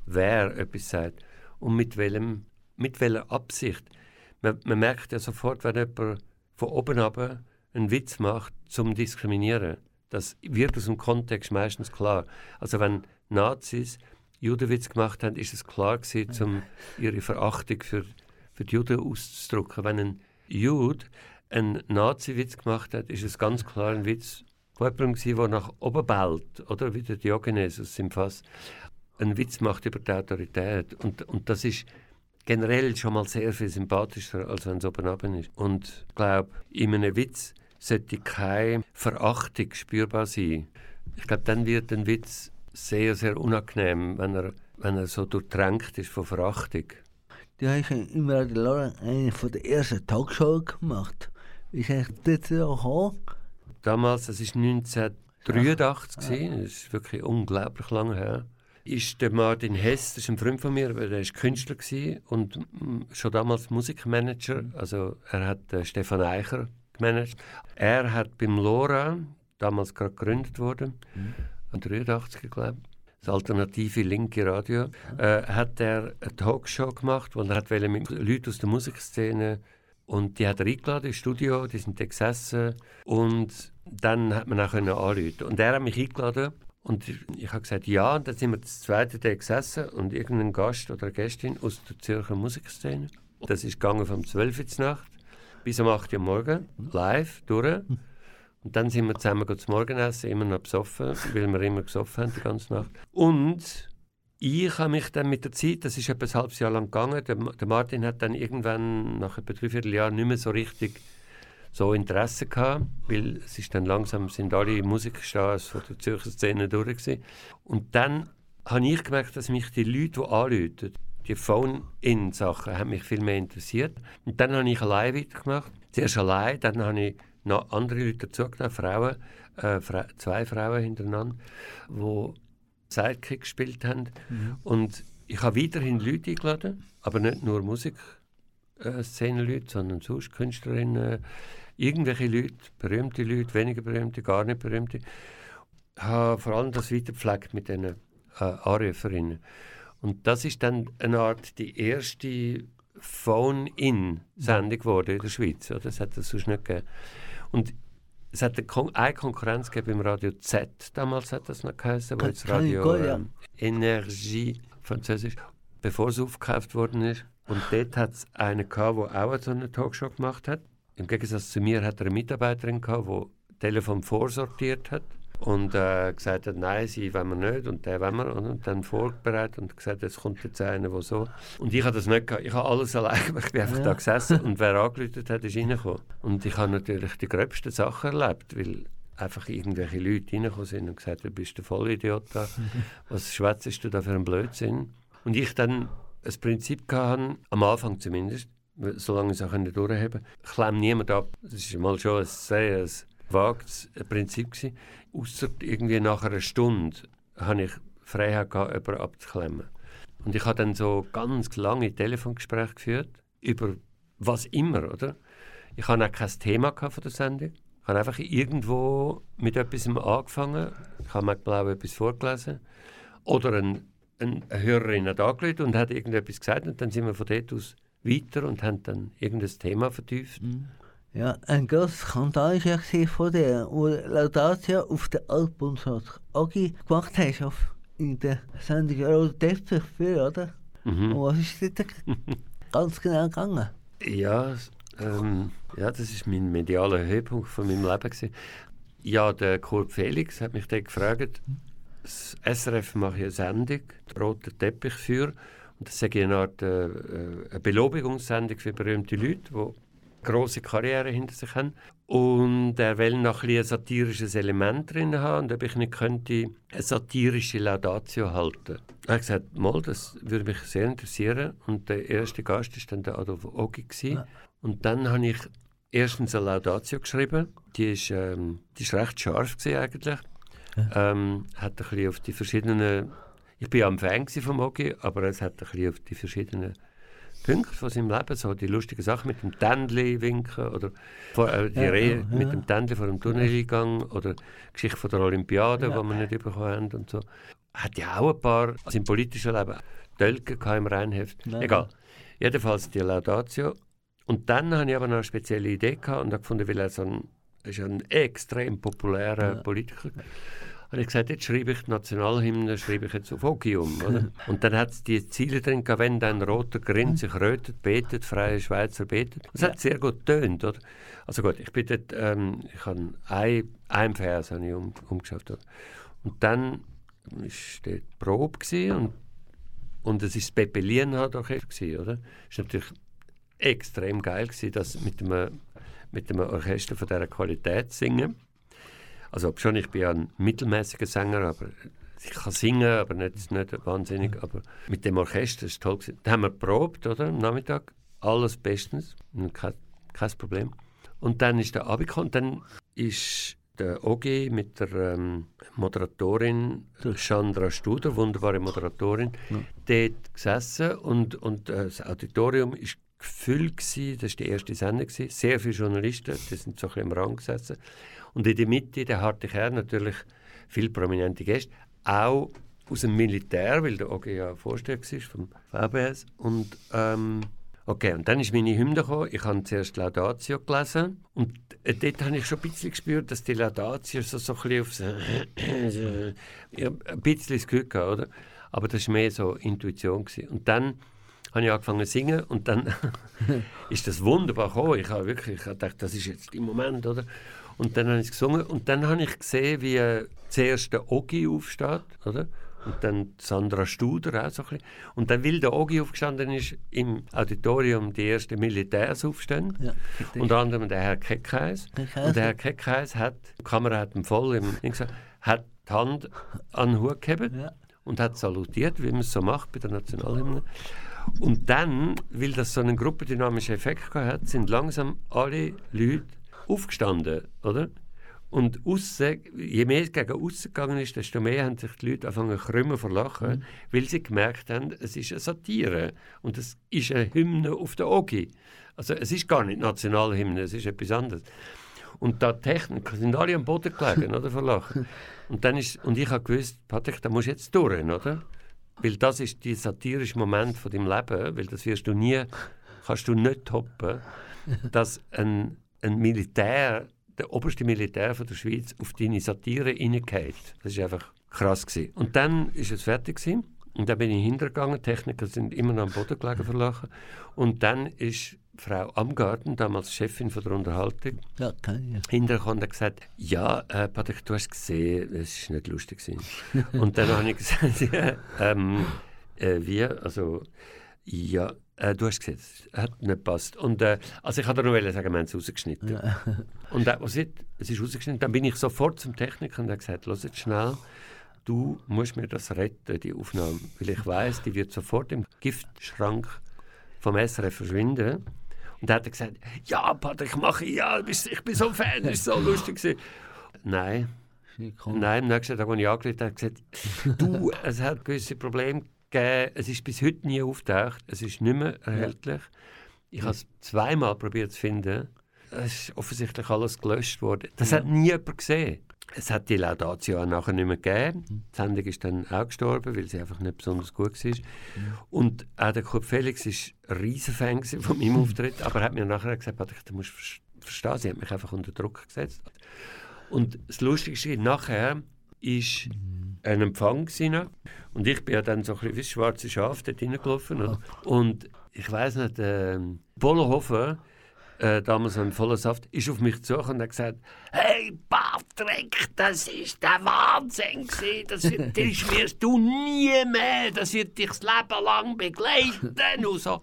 C: wer etwas sagt und mit, welchem, mit welcher Absicht. Man, man merkt ja sofort, wenn jemand von oben ab einen Witz macht zum Diskriminieren. Das wird aus dem Kontext meistens klar. Also wenn Nazis Judenwitz gemacht haben, ist es klar gewesen, um ihre Verachtung für, für die Juden auszudrücken. Wenn ein Jude einen Nazi-Witz gemacht hat, ist es ganz klar ein Witz von jemandem, der nach oben bellt, oder wie der Diogenes aus dem Fass, einen Witz macht über die Autorität. Und, und das ist generell schon mal sehr viel sympathischer, als wenn es oben runter ist. Und ich glaube, in einem Witz sollte keine Verachtung spürbar sein. Ich glaube, dann wird ein Witz sehr, sehr unangenehm, wenn er, wenn er so durchtränkt ist von Verachtung.
B: Du hast ja immer eine von der ersten Talkshows gemacht. Wie ist das gekommen?
C: Damals, das war 1983, ja. das ist wirklich unglaublich lange her, ist der Martin Hess, das ist ein Freund von mir, der war Künstler und schon damals Musikmanager. Also er hat äh, Stefan Eicher gemanagt. Er hat beim Lora, damals gerade gegründet worden, mhm. 83 glaube das alternative linke Radio, äh, hat er eine Talkshow gemacht, wo er hat mit Leuten aus der Musikszene und die hat er eingeladen ins Studio, die sind da gesessen und dann hat man auch anrufen. Und er hat mich eingeladen und ich habe gesagt, ja, und dann sind wir das zweite Tag gesessen und irgendein Gast oder Gästin aus der Zürcher Musikszene. Das ist gegangen vom 12 Uhr Nacht bis um 8 Uhr morgen, live, durch. Und dann sind wir zusammen zum Morgenessen, immer noch besoffen, weil wir immer gesoffen haben die ganze Nacht. Und ich habe mich dann mit der Zeit, das ist etwa ein halbes Jahr lang gegangen, der, der Martin hat dann irgendwann nach etwa dreiviertel Jahr nicht mehr so richtig so Interesse gehabt, weil es ist dann langsam sind alle Musikstars von der Zürcher Szene durch gewesen. Und dann habe ich gemerkt, dass mich die Leute, die anrufen, die Phone-In-Sachen, haben mich viel mehr interessiert. Und dann habe ich allein weitergemacht. Zuerst allein, dann habe ich noch andere Leute dazugenommen, Frauen, äh, zwei Frauen hintereinander, die Sidekick gespielt haben. Mhm. Und ich habe weiterhin Leute eingeladen, aber nicht nur Musikszenenleute, sondern sonst Künstlerinnen, irgendwelche Leute, berühmte Leute, weniger berühmte, gar nicht berühmte. Ich habe vor allem das weitergepflegt mit diesen äh, Anruferinnen. Und das ist dann eine Art die erste Phone-In-Sendung geworden in der Schweiz. Oder? Das hat es sonst nicht gegeben. Und es hat eine, Kon eine Konkurrenz gegeben im Radio Z, damals hat das noch geheißen, wo jetzt Radio ähm. Energie, französisch, bevor es aufgekauft worden ist. Und dort hat es einen gehabt, der auch so eine Talkshow gemacht hat. Im Gegensatz zu mir hat er eine Mitarbeiterin gehabt, die Telefon vorsortiert hat und äh, gesagt hat, nein, sie wollen wir nicht und der wollen wir und dann vorbereitet und gesagt, es kommt jetzt einer, der so. Und ich habe das nicht gehabt. Ich habe alles allein gemacht. Ich bin einfach ja. da gesessen und wer angerufen hat, ist reingekommen. Und ich habe natürlich die gröbsten Sachen erlebt, weil einfach irgendwelche Leute reingekommen sind und gesagt haben, du bist ein Vollidiot da. (laughs) Was schwätzt du da für einen Blödsinn? Und ich dann ein Prinzip hatte, am Anfang zumindest, solange ich es auch durchheben konnte, ich klemme niemand ab. Das war mal schon ein sehr gewagtes Prinzip. Gewesen. Ausser irgendwie nach einer Stunde hatte ich Freiheit, gehabt, jemanden abzuklemmen. Und ich habe dann so ganz lange Telefongespräche geführt, über was immer, oder? Ich hatte auch kein Thema von der Sendung. Ich habe einfach irgendwo mit etwas angefangen. Ich habe manchmal auch etwas vorgelesen. Oder ein, ein, eine Hörerin hat angerufen und hat irgendetwas gesagt und dann sind wir von dort aus weiter und haben dann irgendein Thema vertieft.
B: Ja, ein Skandal war ja von dir, wo Laudatio auf den Altbundesrat Agi gemacht hast, auf, in der Sendung Rote Teppich für, oder?
C: Mhm.
B: Und was ist dort ganz genau gegangen?
C: Ja, ähm, ja, das ist mein medialer Höhepunkt von meinem Leben. Gewesen. Ja, der Kurt Felix hat mich dann gefragt, das SRF mache eine Sendung, den roten Teppich für. Und das ist eine Art äh, äh, eine Belobigungssendung für berühmte Leute, die große Karriere hinter sich haben. Und er will noch ein, ein satirisches Element drin haben und ob ich nicht könnte eine satirische Laudatio halten. Er hat gesagt, mal, das würde mich sehr interessieren. Und der erste Gast war dann der Adolf Ogi.
B: Ja.
C: Und dann habe ich erstens eine Laudatio geschrieben. Die ist, ähm, die ist recht scharf gewesen eigentlich. Ähm, hat ein bisschen auf die verschiedenen... Ich war am Fan vom Ogi, aber es hat ein bisschen auf die verschiedenen Punkte von seinem Leben, so die lustigen Sachen mit dem Tändli winken oder vor, äh, die
B: Ja,
C: Rehe
B: ja,
C: mit dem Tändli vor dem Tunneleingang oder die Geschichte von der Olympiade,
B: Ja.
C: die wir nicht bekommen haben und so. Hat ja auch ein paar also im politischen Leben Tölken im Rheinheft.
B: Ja.
C: Egal. Jedenfalls die Laudatio. Und dann habe ich aber noch eine spezielle Idee gehabt und habe gefunden, weil er so ein, ist ein extrem populärer
B: Ja.
C: Politiker habe ich gesagt, jetzt schreibe ich die Nationalhymne, schreibe ich jetzt auf Ogi um. Oder? (laughs) Und dann hat es die Ziele drin gehabt, wenn dein roter Grind sich rötet, betet, freie Schweizer betet. Das hat sehr gut getönt, oder? Also gut, ich bin dort, ähm, ich habe ein, ein Vers habe ich um, umgeschafft. Oder? Und dann war die Probe und, und es war das Pepe Lienhardt Orchester, gewesen, oder? Es war natürlich extrem geil, gewesen, das mit einem, mit einem Orchester von dieser Qualität zu singen. Also schon, ich bin ja ein mittelmäßiger Sänger, aber ich kann singen, aber nicht, nicht wahnsinnig. Aber mit dem Orchester ist toll. Gewesen. Da haben wir geprobt, oder? Am Nachmittag. Alles bestens. Kein, kein Problem. Und dann ist der und Dann ist der OG mit der ähm, Moderatorin Chandra Studer, wunderbare Moderatorin, dort gesessen und, und äh, das Auditorium ist gefüllt gewesen. Das war die erste Sendung. Gewesen. Sehr viele Journalisten, die sind so ein bisschen am Rang gesessen. Und in der Mitte, der harte Kern, natürlich viele prominente Gäste, auch aus dem Militär, weil der OG ja Vorsteher war vom VBS. Und, ähm, okay, und dann ist meine Hymne gekommen. Ich habe zuerst Laudatio gelesen. Und äh, dort habe ich schon ein bisschen gespürt, dass die Laudatio so, so ein bisschen auf so, (clears throat) ja, ein bisschen das Gefühl gehabt, oder? Aber das war mehr so Intuition. Gewesen. Und dann habe ich angefangen zu singen und dann (laughs) ist das wunderbar gekommen. Ich habe wirklich ich habe gedacht, das ist jetzt im Moment, oder? Und dann habe ich es gesungen und dann habe ich gesehen, wie äh, zuerst der Ogi aufsteht, oder? Und dann Sandra Studer auch so ein bisschen. Und dann, weil der Ogi aufgestanden ist, im Auditorium die ersten Militärs aufstehen.
B: Ja,
C: Unter anderem der Herr Keckheis. Und der. Herr Keckheis hat, die Kamera hat ihm voll im hat die Hand an den Hut gehabt
B: Ja.
C: und hat salutiert, wie man es so macht bei der Nationalhymne. Und dann, weil das so einen gruppendynamischen Effekt hat, sind langsam alle Leute aufgestanden, oder? Und aussen, je mehr es gegen außen gegangen ist, desto mehr haben sich die Leute angefangen zu krümmen vor Lachen, weil sie gemerkt haben, es ist eine Satire und es ist eine Hymne auf der Ogi. Also es ist gar nicht Nationalhymne, es ist etwas anderes. Und da Techniker sind alle am Boden gelegen, oder, vor Lachen. (laughs) Und, dann ist, und ich habe gewusst, Patrick, da musst du jetzt durch, oder? Weil das ist der satirische Moment von deinem Leben, weil das wirst du nie, kannst du nicht toppen, (laughs) dass ein, ein Militär, der oberste Militär von der Schweiz, auf deine Satire reingeht. Das war einfach krass. Gewesen. Und dann ist es fertig gewesen. Und dann bin ich hintergegangen, Techniker sind immer noch am Boden gelegen vor Lachen. Und dann ist Frau Amgarten, damals Chefin von der Unterhaltung,
B: Ja, kann ich.
C: hintergekommen und gesagt, ja, äh, Patrick, du hast gesehen, es war nicht lustig. gewesen. (laughs) und dann habe ich gesagt, ja, (laughs) ähm, äh, wie, also, ja, äh, du hast gesehen, es hat nicht gepasst. Und, äh, also ich wollte nur sagen, wir haben es rausgeschnitten. (laughs) Und äh, was it, es ist rausgeschnitten, dann bin ich sofort zum Techniker und habe gesagt, los jetzt schnell, du musst mir das retten, die Aufnahme, weil ich weiß, die wird sofort im Giftschrank vom SRF verschwinden. Und dann hat er gesagt, ja, Patrick, mache ich, ja, ich bin so ein Fan, das war so lustig. gewesen.» Nein, nein, am nächsten Tag, als ich angerufen habe, hat gesagt, du, es hat gewisse Probleme gegeben, es ist bis heute nie auftaucht, es ist nicht mehr erhältlich. Ich habe es zweimal probiert zu finden. es ist offensichtlich alles gelöscht worden. Das hat nie jemand gesehen. Es hat die Laudatio auch nachher nicht mehr gegeben. Die Sendung ist dann auch gestorben, weil sie einfach nicht besonders gut war. Und auch der Kurt Felix war ein riesen Fan von meinem (laughs) Auftritt, aber er hat mir nachher gesagt, musst ver- verstehen, sie hat mich einfach unter Druck gesetzt. Und das Lustige ist, nachher ist ein Empfang gewesen, und ich bin ja dann so ein bisschen wie schwarze Schaf dort reingelaufen. Oder? Und ich weiß nicht, äh, Bollerhofer, äh, damals ein voller Saft, ist auf mich zu und hat gesagt, «Hey Patrick, das ist der Wahnsinn gewesen. Das, das (laughs) wirst du nie mehr, das wird dich das Leben lang begleiten.» und so.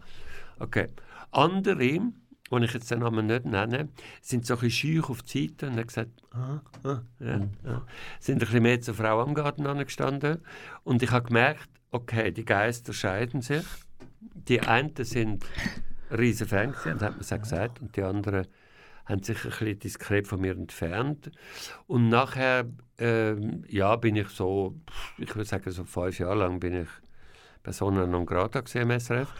C: Okay. Andere, die ich jetzt den Namen nicht nenne, sind so ein bisschen schüch auf die Seite und haben gesagt, ah, ah, ja, ja. sind ein bisschen mehr zur Frau am Garten angestanden. Und ich habe gemerkt, okay, die Geister scheiden sich. Die einen sind riesen Fan gewesen, und hat man auch gesagt, und die anderen haben sich ein bisschen diskret von mir entfernt. Und nachher, ähm, ja, bin ich so, ich würde sagen, so fünf Jahre lang bin ich Persona non grata im SRF.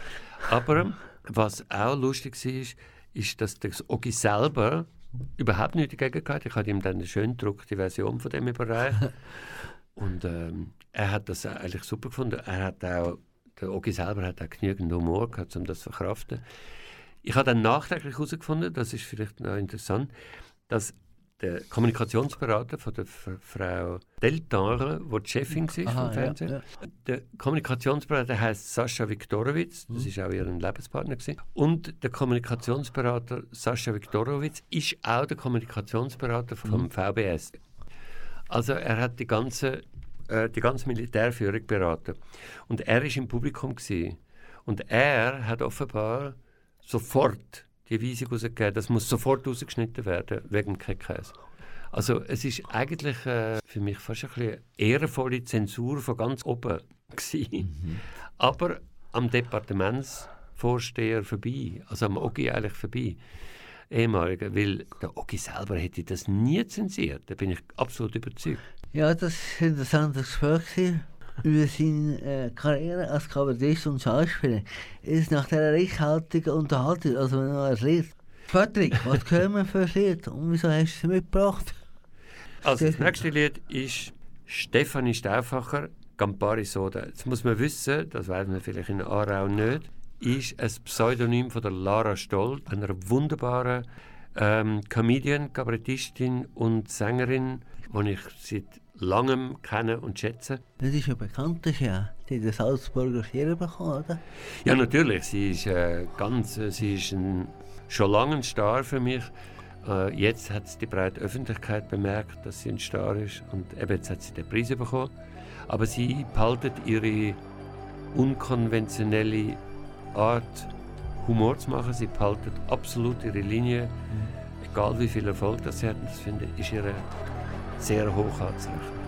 C: Aber was auch lustig war, ist, dass der Ogi selber überhaupt nichts dagegen hatte. Ich habe ihm dann eine schön gedruckte Version von dem überreicht. (laughs) Und ähm, er hat das eigentlich super gefunden. Er hat auch, der Ogi selber hat auch genügend Humor gehabt, um das zu verkraften. Ich habe dann nachträglich herausgefunden, das ist vielleicht noch interessant, dass der Kommunikationsberater von der F Frau Deltare, die die Chefin war
B: Aha,
C: vom Fernsehen,
B: ja,
C: der Kommunikationsberater heißt Sascha Viktorowitz, das ist auch ihr Lebenspartner gewesen. Und der Kommunikationsberater Sascha Viktorowitz ist auch der Kommunikationsberater vom VBS. Also er hat die ganze, äh, die ganze Militärführung beraten. Und er ist im Publikum gewesen. Und er hat offenbar sofort Weisung rausgegeben, das muss sofort rausgeschnitten werden, wegen kein Käse. Also es ist eigentlich äh, für mich fast ein bisschen ehrenvolle Zensur von ganz oben (laughs) gewesen. Aber am Departementsvorsteher vorbei, also am Ogi eigentlich vorbei, ehemaliger, weil der Ogi selber hätte das nie zensiert, da bin ich absolut überzeugt.
B: Ja, das war ein interessantes Gespräch über seine äh, Karriere als Kabarettist und Schauspieler. Ist nach dieser reichhaltigen Unterhaltung, also wenn man Lied. Patrick, was (laughs) können wir für ein Lied und wieso hast du es mitgebracht?
C: Also das nächste Lied ist Stefanie Stauffacher, Campari Soda. Jetzt muss man wissen, das weiß man vielleicht in Aarau nicht, ist ein Pseudonym von der Lara Stoll, einer wunderbaren ähm, Comedian, Kabarettistin und Sängerin, die ich seit langem kenne und schätze.
B: Das ist ja bekannt, das ist ja. Die hat den Salzburger Schier bekommen, oder?
C: Ja, natürlich. Sie ist äh, ganz, äh, sie ist ein, schon lange ein Star für mich. Äh, jetzt hat es die breite Öffentlichkeit bemerkt, dass sie ein Star ist und eben jetzt hat sie den Preis bekommen. Aber sie behaltet ihre unkonventionelle Art, Humor zu machen. Sie behaltet absolut ihre Linie, egal wie viel Erfolg das sie hat. Das finde ich ist ihr sehr hoch anzurechnen.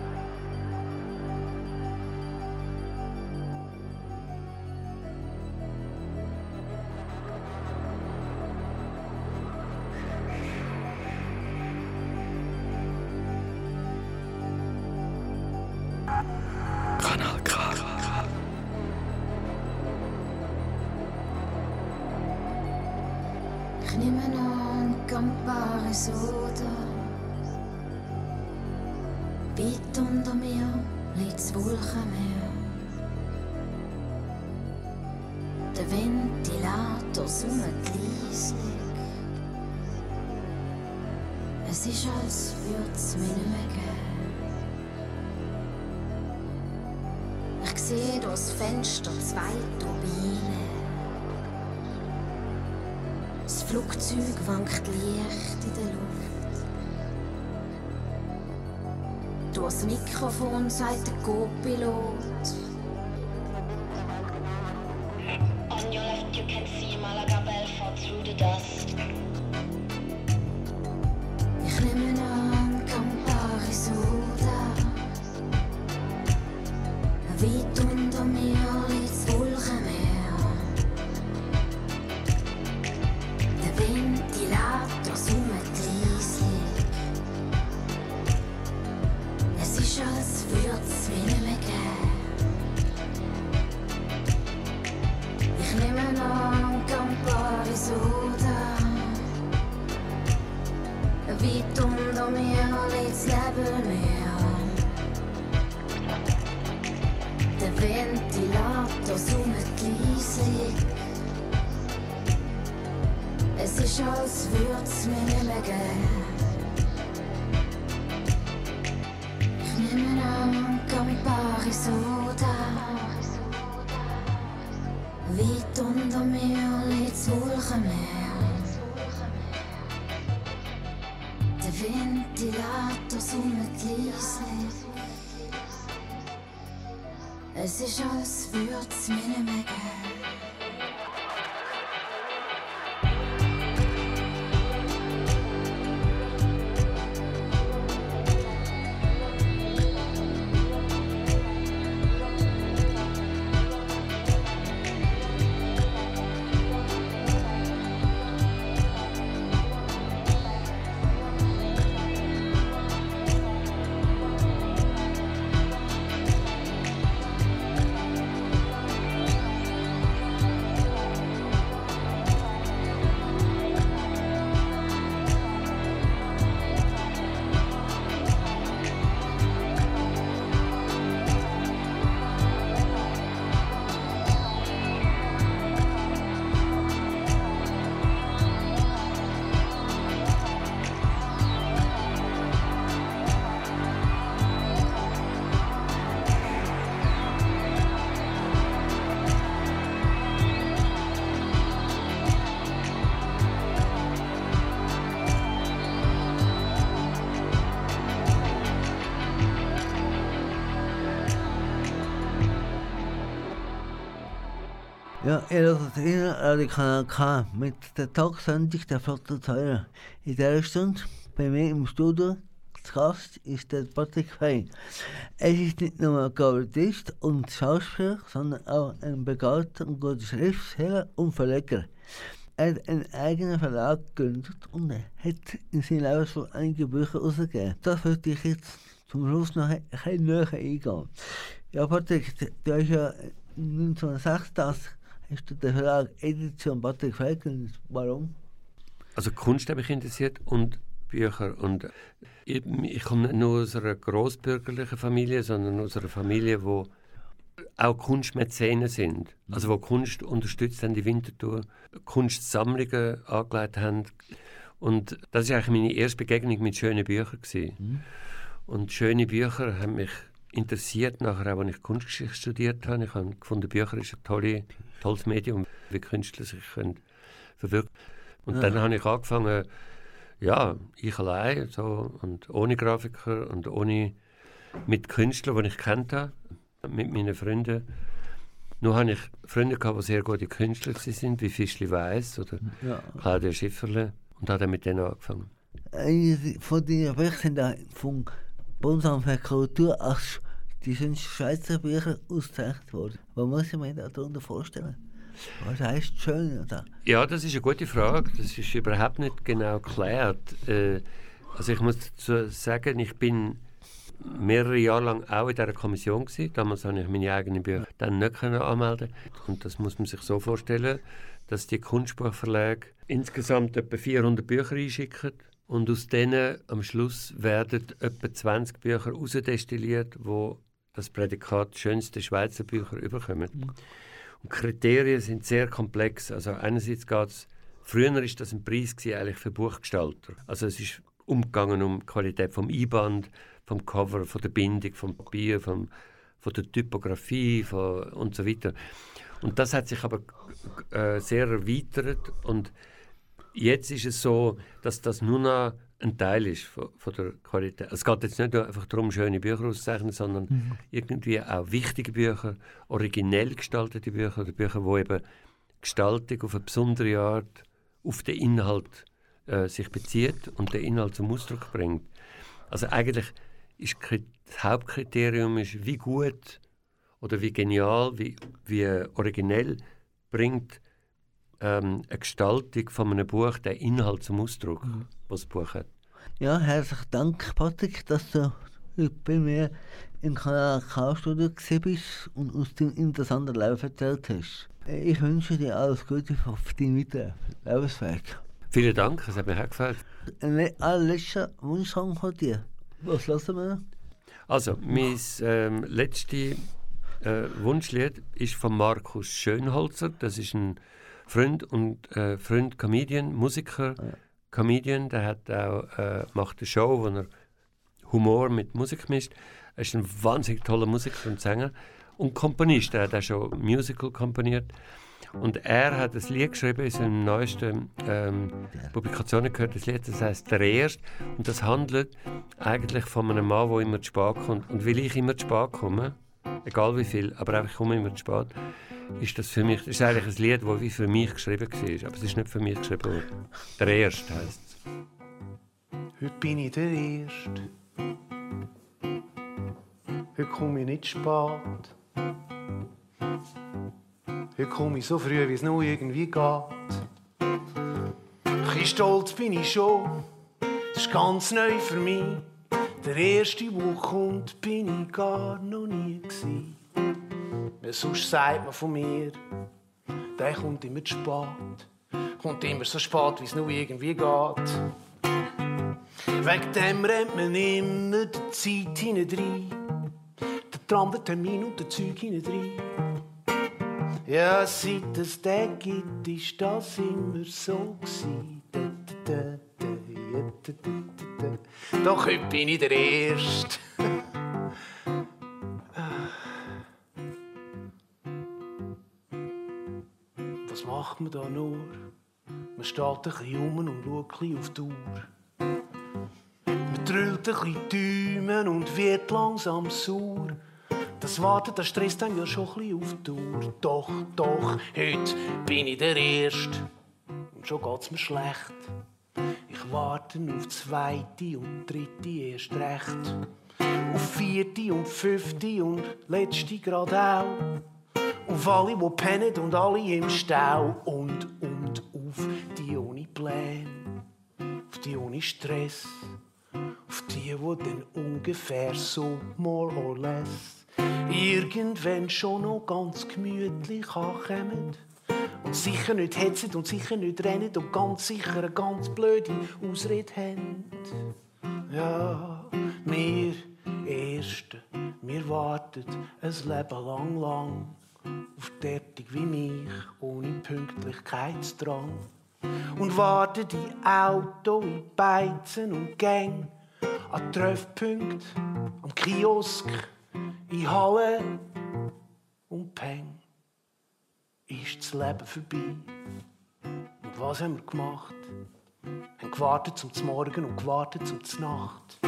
F: Weit unter mir liegt das Wolkenmeer. Der Ventilator summt leislich. Es ist, als würde es mich nicht mehr geben. Ich sehe durchs Fenster zwei Turbinen. Das Flugzeug wankt leicht in der Luft. Durchs Mikrofon sagt der Co-Pilot.
B: Radio Kanal K mit der Talksendung der Flotte Teuer. In dieser Stunde bei mir im Studio zu Gast ist der Patrick Frey. Er ist nicht nur ein Kabarettist und Schauspieler, sondern auch ein begabter und guter Schriftsteller und Verleger. Er hat einen eigenen Verlag gegründet und hat in seinem Leben schon einige Bücher herausgegeben. Das würde ich jetzt zum Schluss noch ein näher eingehen. Ja, Patrick, du hast ja 1986 hast du den Verlag Edition Patrick gegründet. Warum?
C: Also Kunst hat mich interessiert und Bücher. Und ich, ich komme nicht nur aus einer großbürgerlichen Familie, sondern aus einer Familie, wo auch Kunstmäzene sind. Also wo Kunst unterstützt haben, die Winterthur, Kunstsammlungen angelegt haben. Und das war eigentlich meine erste Begegnung mit schönen Büchern. Gewesen. Und schöne Bücher haben mich interessiert, nachher auch, als ich Kunstgeschichte studiert habe. Ich habe gefunden, Bücher ist ein tolle, tolles Medium, wie Künstler sich können verwirklichen Und dann habe ich angefangen, ja, ich allein, so, und ohne Grafiker und ohne, mit Künstlern, die ich kennt habe, mit meinen Freunden. Nur habe ich Freunde gehabt, die sehr gute Künstler sind, wie Fischli Weiss oder
B: Ja.
C: Claudia Schifferle. Und habe dann mit denen angefangen.
B: Einige von sind da vom Bundesamt für Kultur als die schönsten Schweizer Bücher ausgezeichnet worden. Was muss ich mir da darunter vorstellen? Was heisst schön? Oder?
C: Ja, das ist eine gute Frage. Das ist überhaupt nicht genau geklärt. Äh, also ich muss dazu sagen, ich bin mehrere Jahre lang auch in dieser Kommission gewesen. Damals habe ich meine eigenen Bücher dann nicht anmelden. Und das muss man sich so vorstellen, dass die Kunstbuchverlage insgesamt etwa 400 Bücher einschicken. Und aus denen am Schluss werden etwa 20 Bücher herausdestilliert, wo das Prädikat schönste Schweizer Bücher überkommen. Und die Kriterien sind sehr komplex. Also einerseits geht es, früher ist das ein Preis gewesen, eigentlich für Buchgestalter. Also es ist umgegangen um die Qualität vom Einband, vom Cover, von der Bindung, vom Papier, vom, von der Typografie von, und so weiter. Und das hat sich aber äh, sehr erweitert und jetzt ist es so, dass das nur noch ein Teil ist von, von der Qualität. Es geht jetzt nicht nur einfach darum, schöne Bücher auszuzeichnen, sondern irgendwie auch wichtige Bücher, originell gestaltete Bücher oder Bücher, wo eben Gestaltung auf eine besondere Art auf den Inhalt äh, sich bezieht und den Inhalt zum Ausdruck bringt. Also eigentlich ist das Hauptkriterium ist, wie gut oder wie genial, wie, wie originell bringt ähm, eine Gestaltung von einem Buch den Inhalt zum Ausdruck, was das Buch hat.
B: Ja, herzlichen Dank, Patrick, dass du heute bei mir im Kanal K-Studio bist und aus deinem interessanten Leben erzählt hast. Ich wünsche dir alles Gute auf deinem weiteren Lebensweg.
C: Vielen Dank, es hat mir auch gefallen.
B: Ein allerletzter Wunschsong von dir. Was lassen wir?
C: Also, mein ähm, letztes äh, Wunschlied ist von Markus Schönholzer. Das ist ein Freund und äh, Freund, Comedian, Musiker, Comedian. Der hat auch, äh, macht eine Show, wo er Humor mit Musik mischt. Er ist ein wahnsinnig toller Musiker und Sänger und Komponist. Er hat auch schon Musical komponiert. Und er hat ein Lied geschrieben in seinen neuesten ähm, Publikationen gehört, das Lied, das heißt Der Erste. Und das handelt eigentlich von einem Mann, der immer zu spät kommt. Und weil ich immer zu spät komme, egal wie viel, aber einfach ich komme immer zu spät, ist das für mich, ist eigentlich ein Lied, das wie für mich geschrieben war. Aber es ist nicht für mich geschrieben worden. Der Erste heisst es.
G: Heute bin ich der Erste. Heute komme ich nicht spät. Heute komme ich so früh, wie es noch irgendwie geht. Ein stolz bin ich schon. Das ist ganz neu für mich. Der erste, der kommt, bin ich gar noch nie gewesen. Sonst sagt man von mir, der kommt immer zu spät. Kommt immer so spät, wie es noch irgendwie geht. Wegen dem rennt man immer die Zeit hinein. Der Tram, der Termin und der Zeug hinein. Ja, seit es den gibt, ist das immer so gsi. Doch heute bin ich der Erste. Was macht man da nur? Man steht ein rum und schaut ein auf die Uhr. Man drüllt ein bisschen Däumen und wird langsam sauer. Das Warten, das stresst dann ja schon ein auf die Uhr. Doch, doch, heute bin ich der Erste. Und schon geht's mir schlecht. Ich warte auf zweite und dritte erst recht. Auf vierte und fünfte und letzte gerade auch. Auf alle, die pennen und alle im Stau. Und, und auf die ohne Pläne. Auf die ohne Stress. Auf die, die dann ungefähr so more or less irgendwann schon noch ganz gemütlich ankommen. Sicher nicht hetzen und sicher nicht rennen und ganz sicher eine ganz blöde Ausrede haben. Ja, wir Ersten, wir warten ein Leben lang, lang auf Dertig wie mich, ohne Pünktlichkeitsdrang. Und warten die Auto in Beizen und Gang an Treffpunkt, am Kiosk, in Halle und Peng. Ist das Leben vorbei? Und was haben wir gemacht? Haben gewartet zum Morgen und gewartet zum Nacht.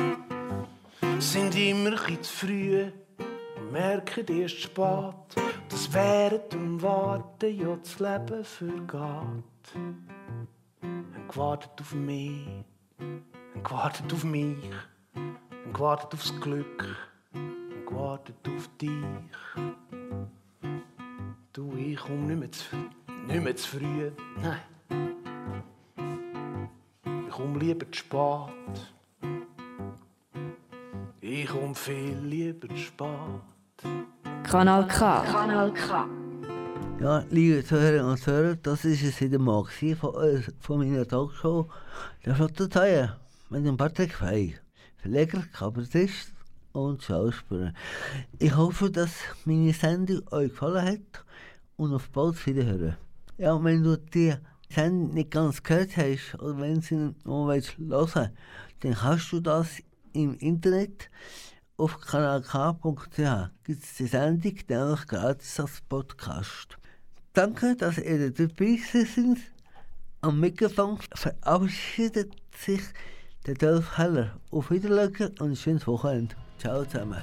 G: Sind immer ein zu früh und merken erst spät, dass während dem Warten ja das Leben vergeht. Haben gewartet auf mich, haben gewartet auf mich, haben gewartet aufs Glück und gewartet auf dich. Du, ich komm nicht mehr zu, nicht mehr zu früh. Nein. Ich komm lieber zu spät. Ich komm viel lieber zu spät.
H: Kanal K. Kanal K.
B: Ja, liebe Zuhörer und Zuhörer, das ist es wieder mal von, uns- von meiner Talkshow «Der Flotte Teil» mit dem Patrick Fey, Verleger, Kabarettist und Schauspieler. Ich hoffe, dass meine Sendung euch gefallen hat und auf bald wiederhören. Ja, und wenn du die Sendung nicht ganz gehört hast oder wenn sie noch willst hören dann kannst du das im Internet auf kanalk.ch gibt es die Sendung auch gratis als Podcast. Danke, dass ihr dabei sind. Am Mikrofon verabschiedet sich der Dolph Heller. Auf Wiedersehen und ein schönes Wochenende. 瞧他们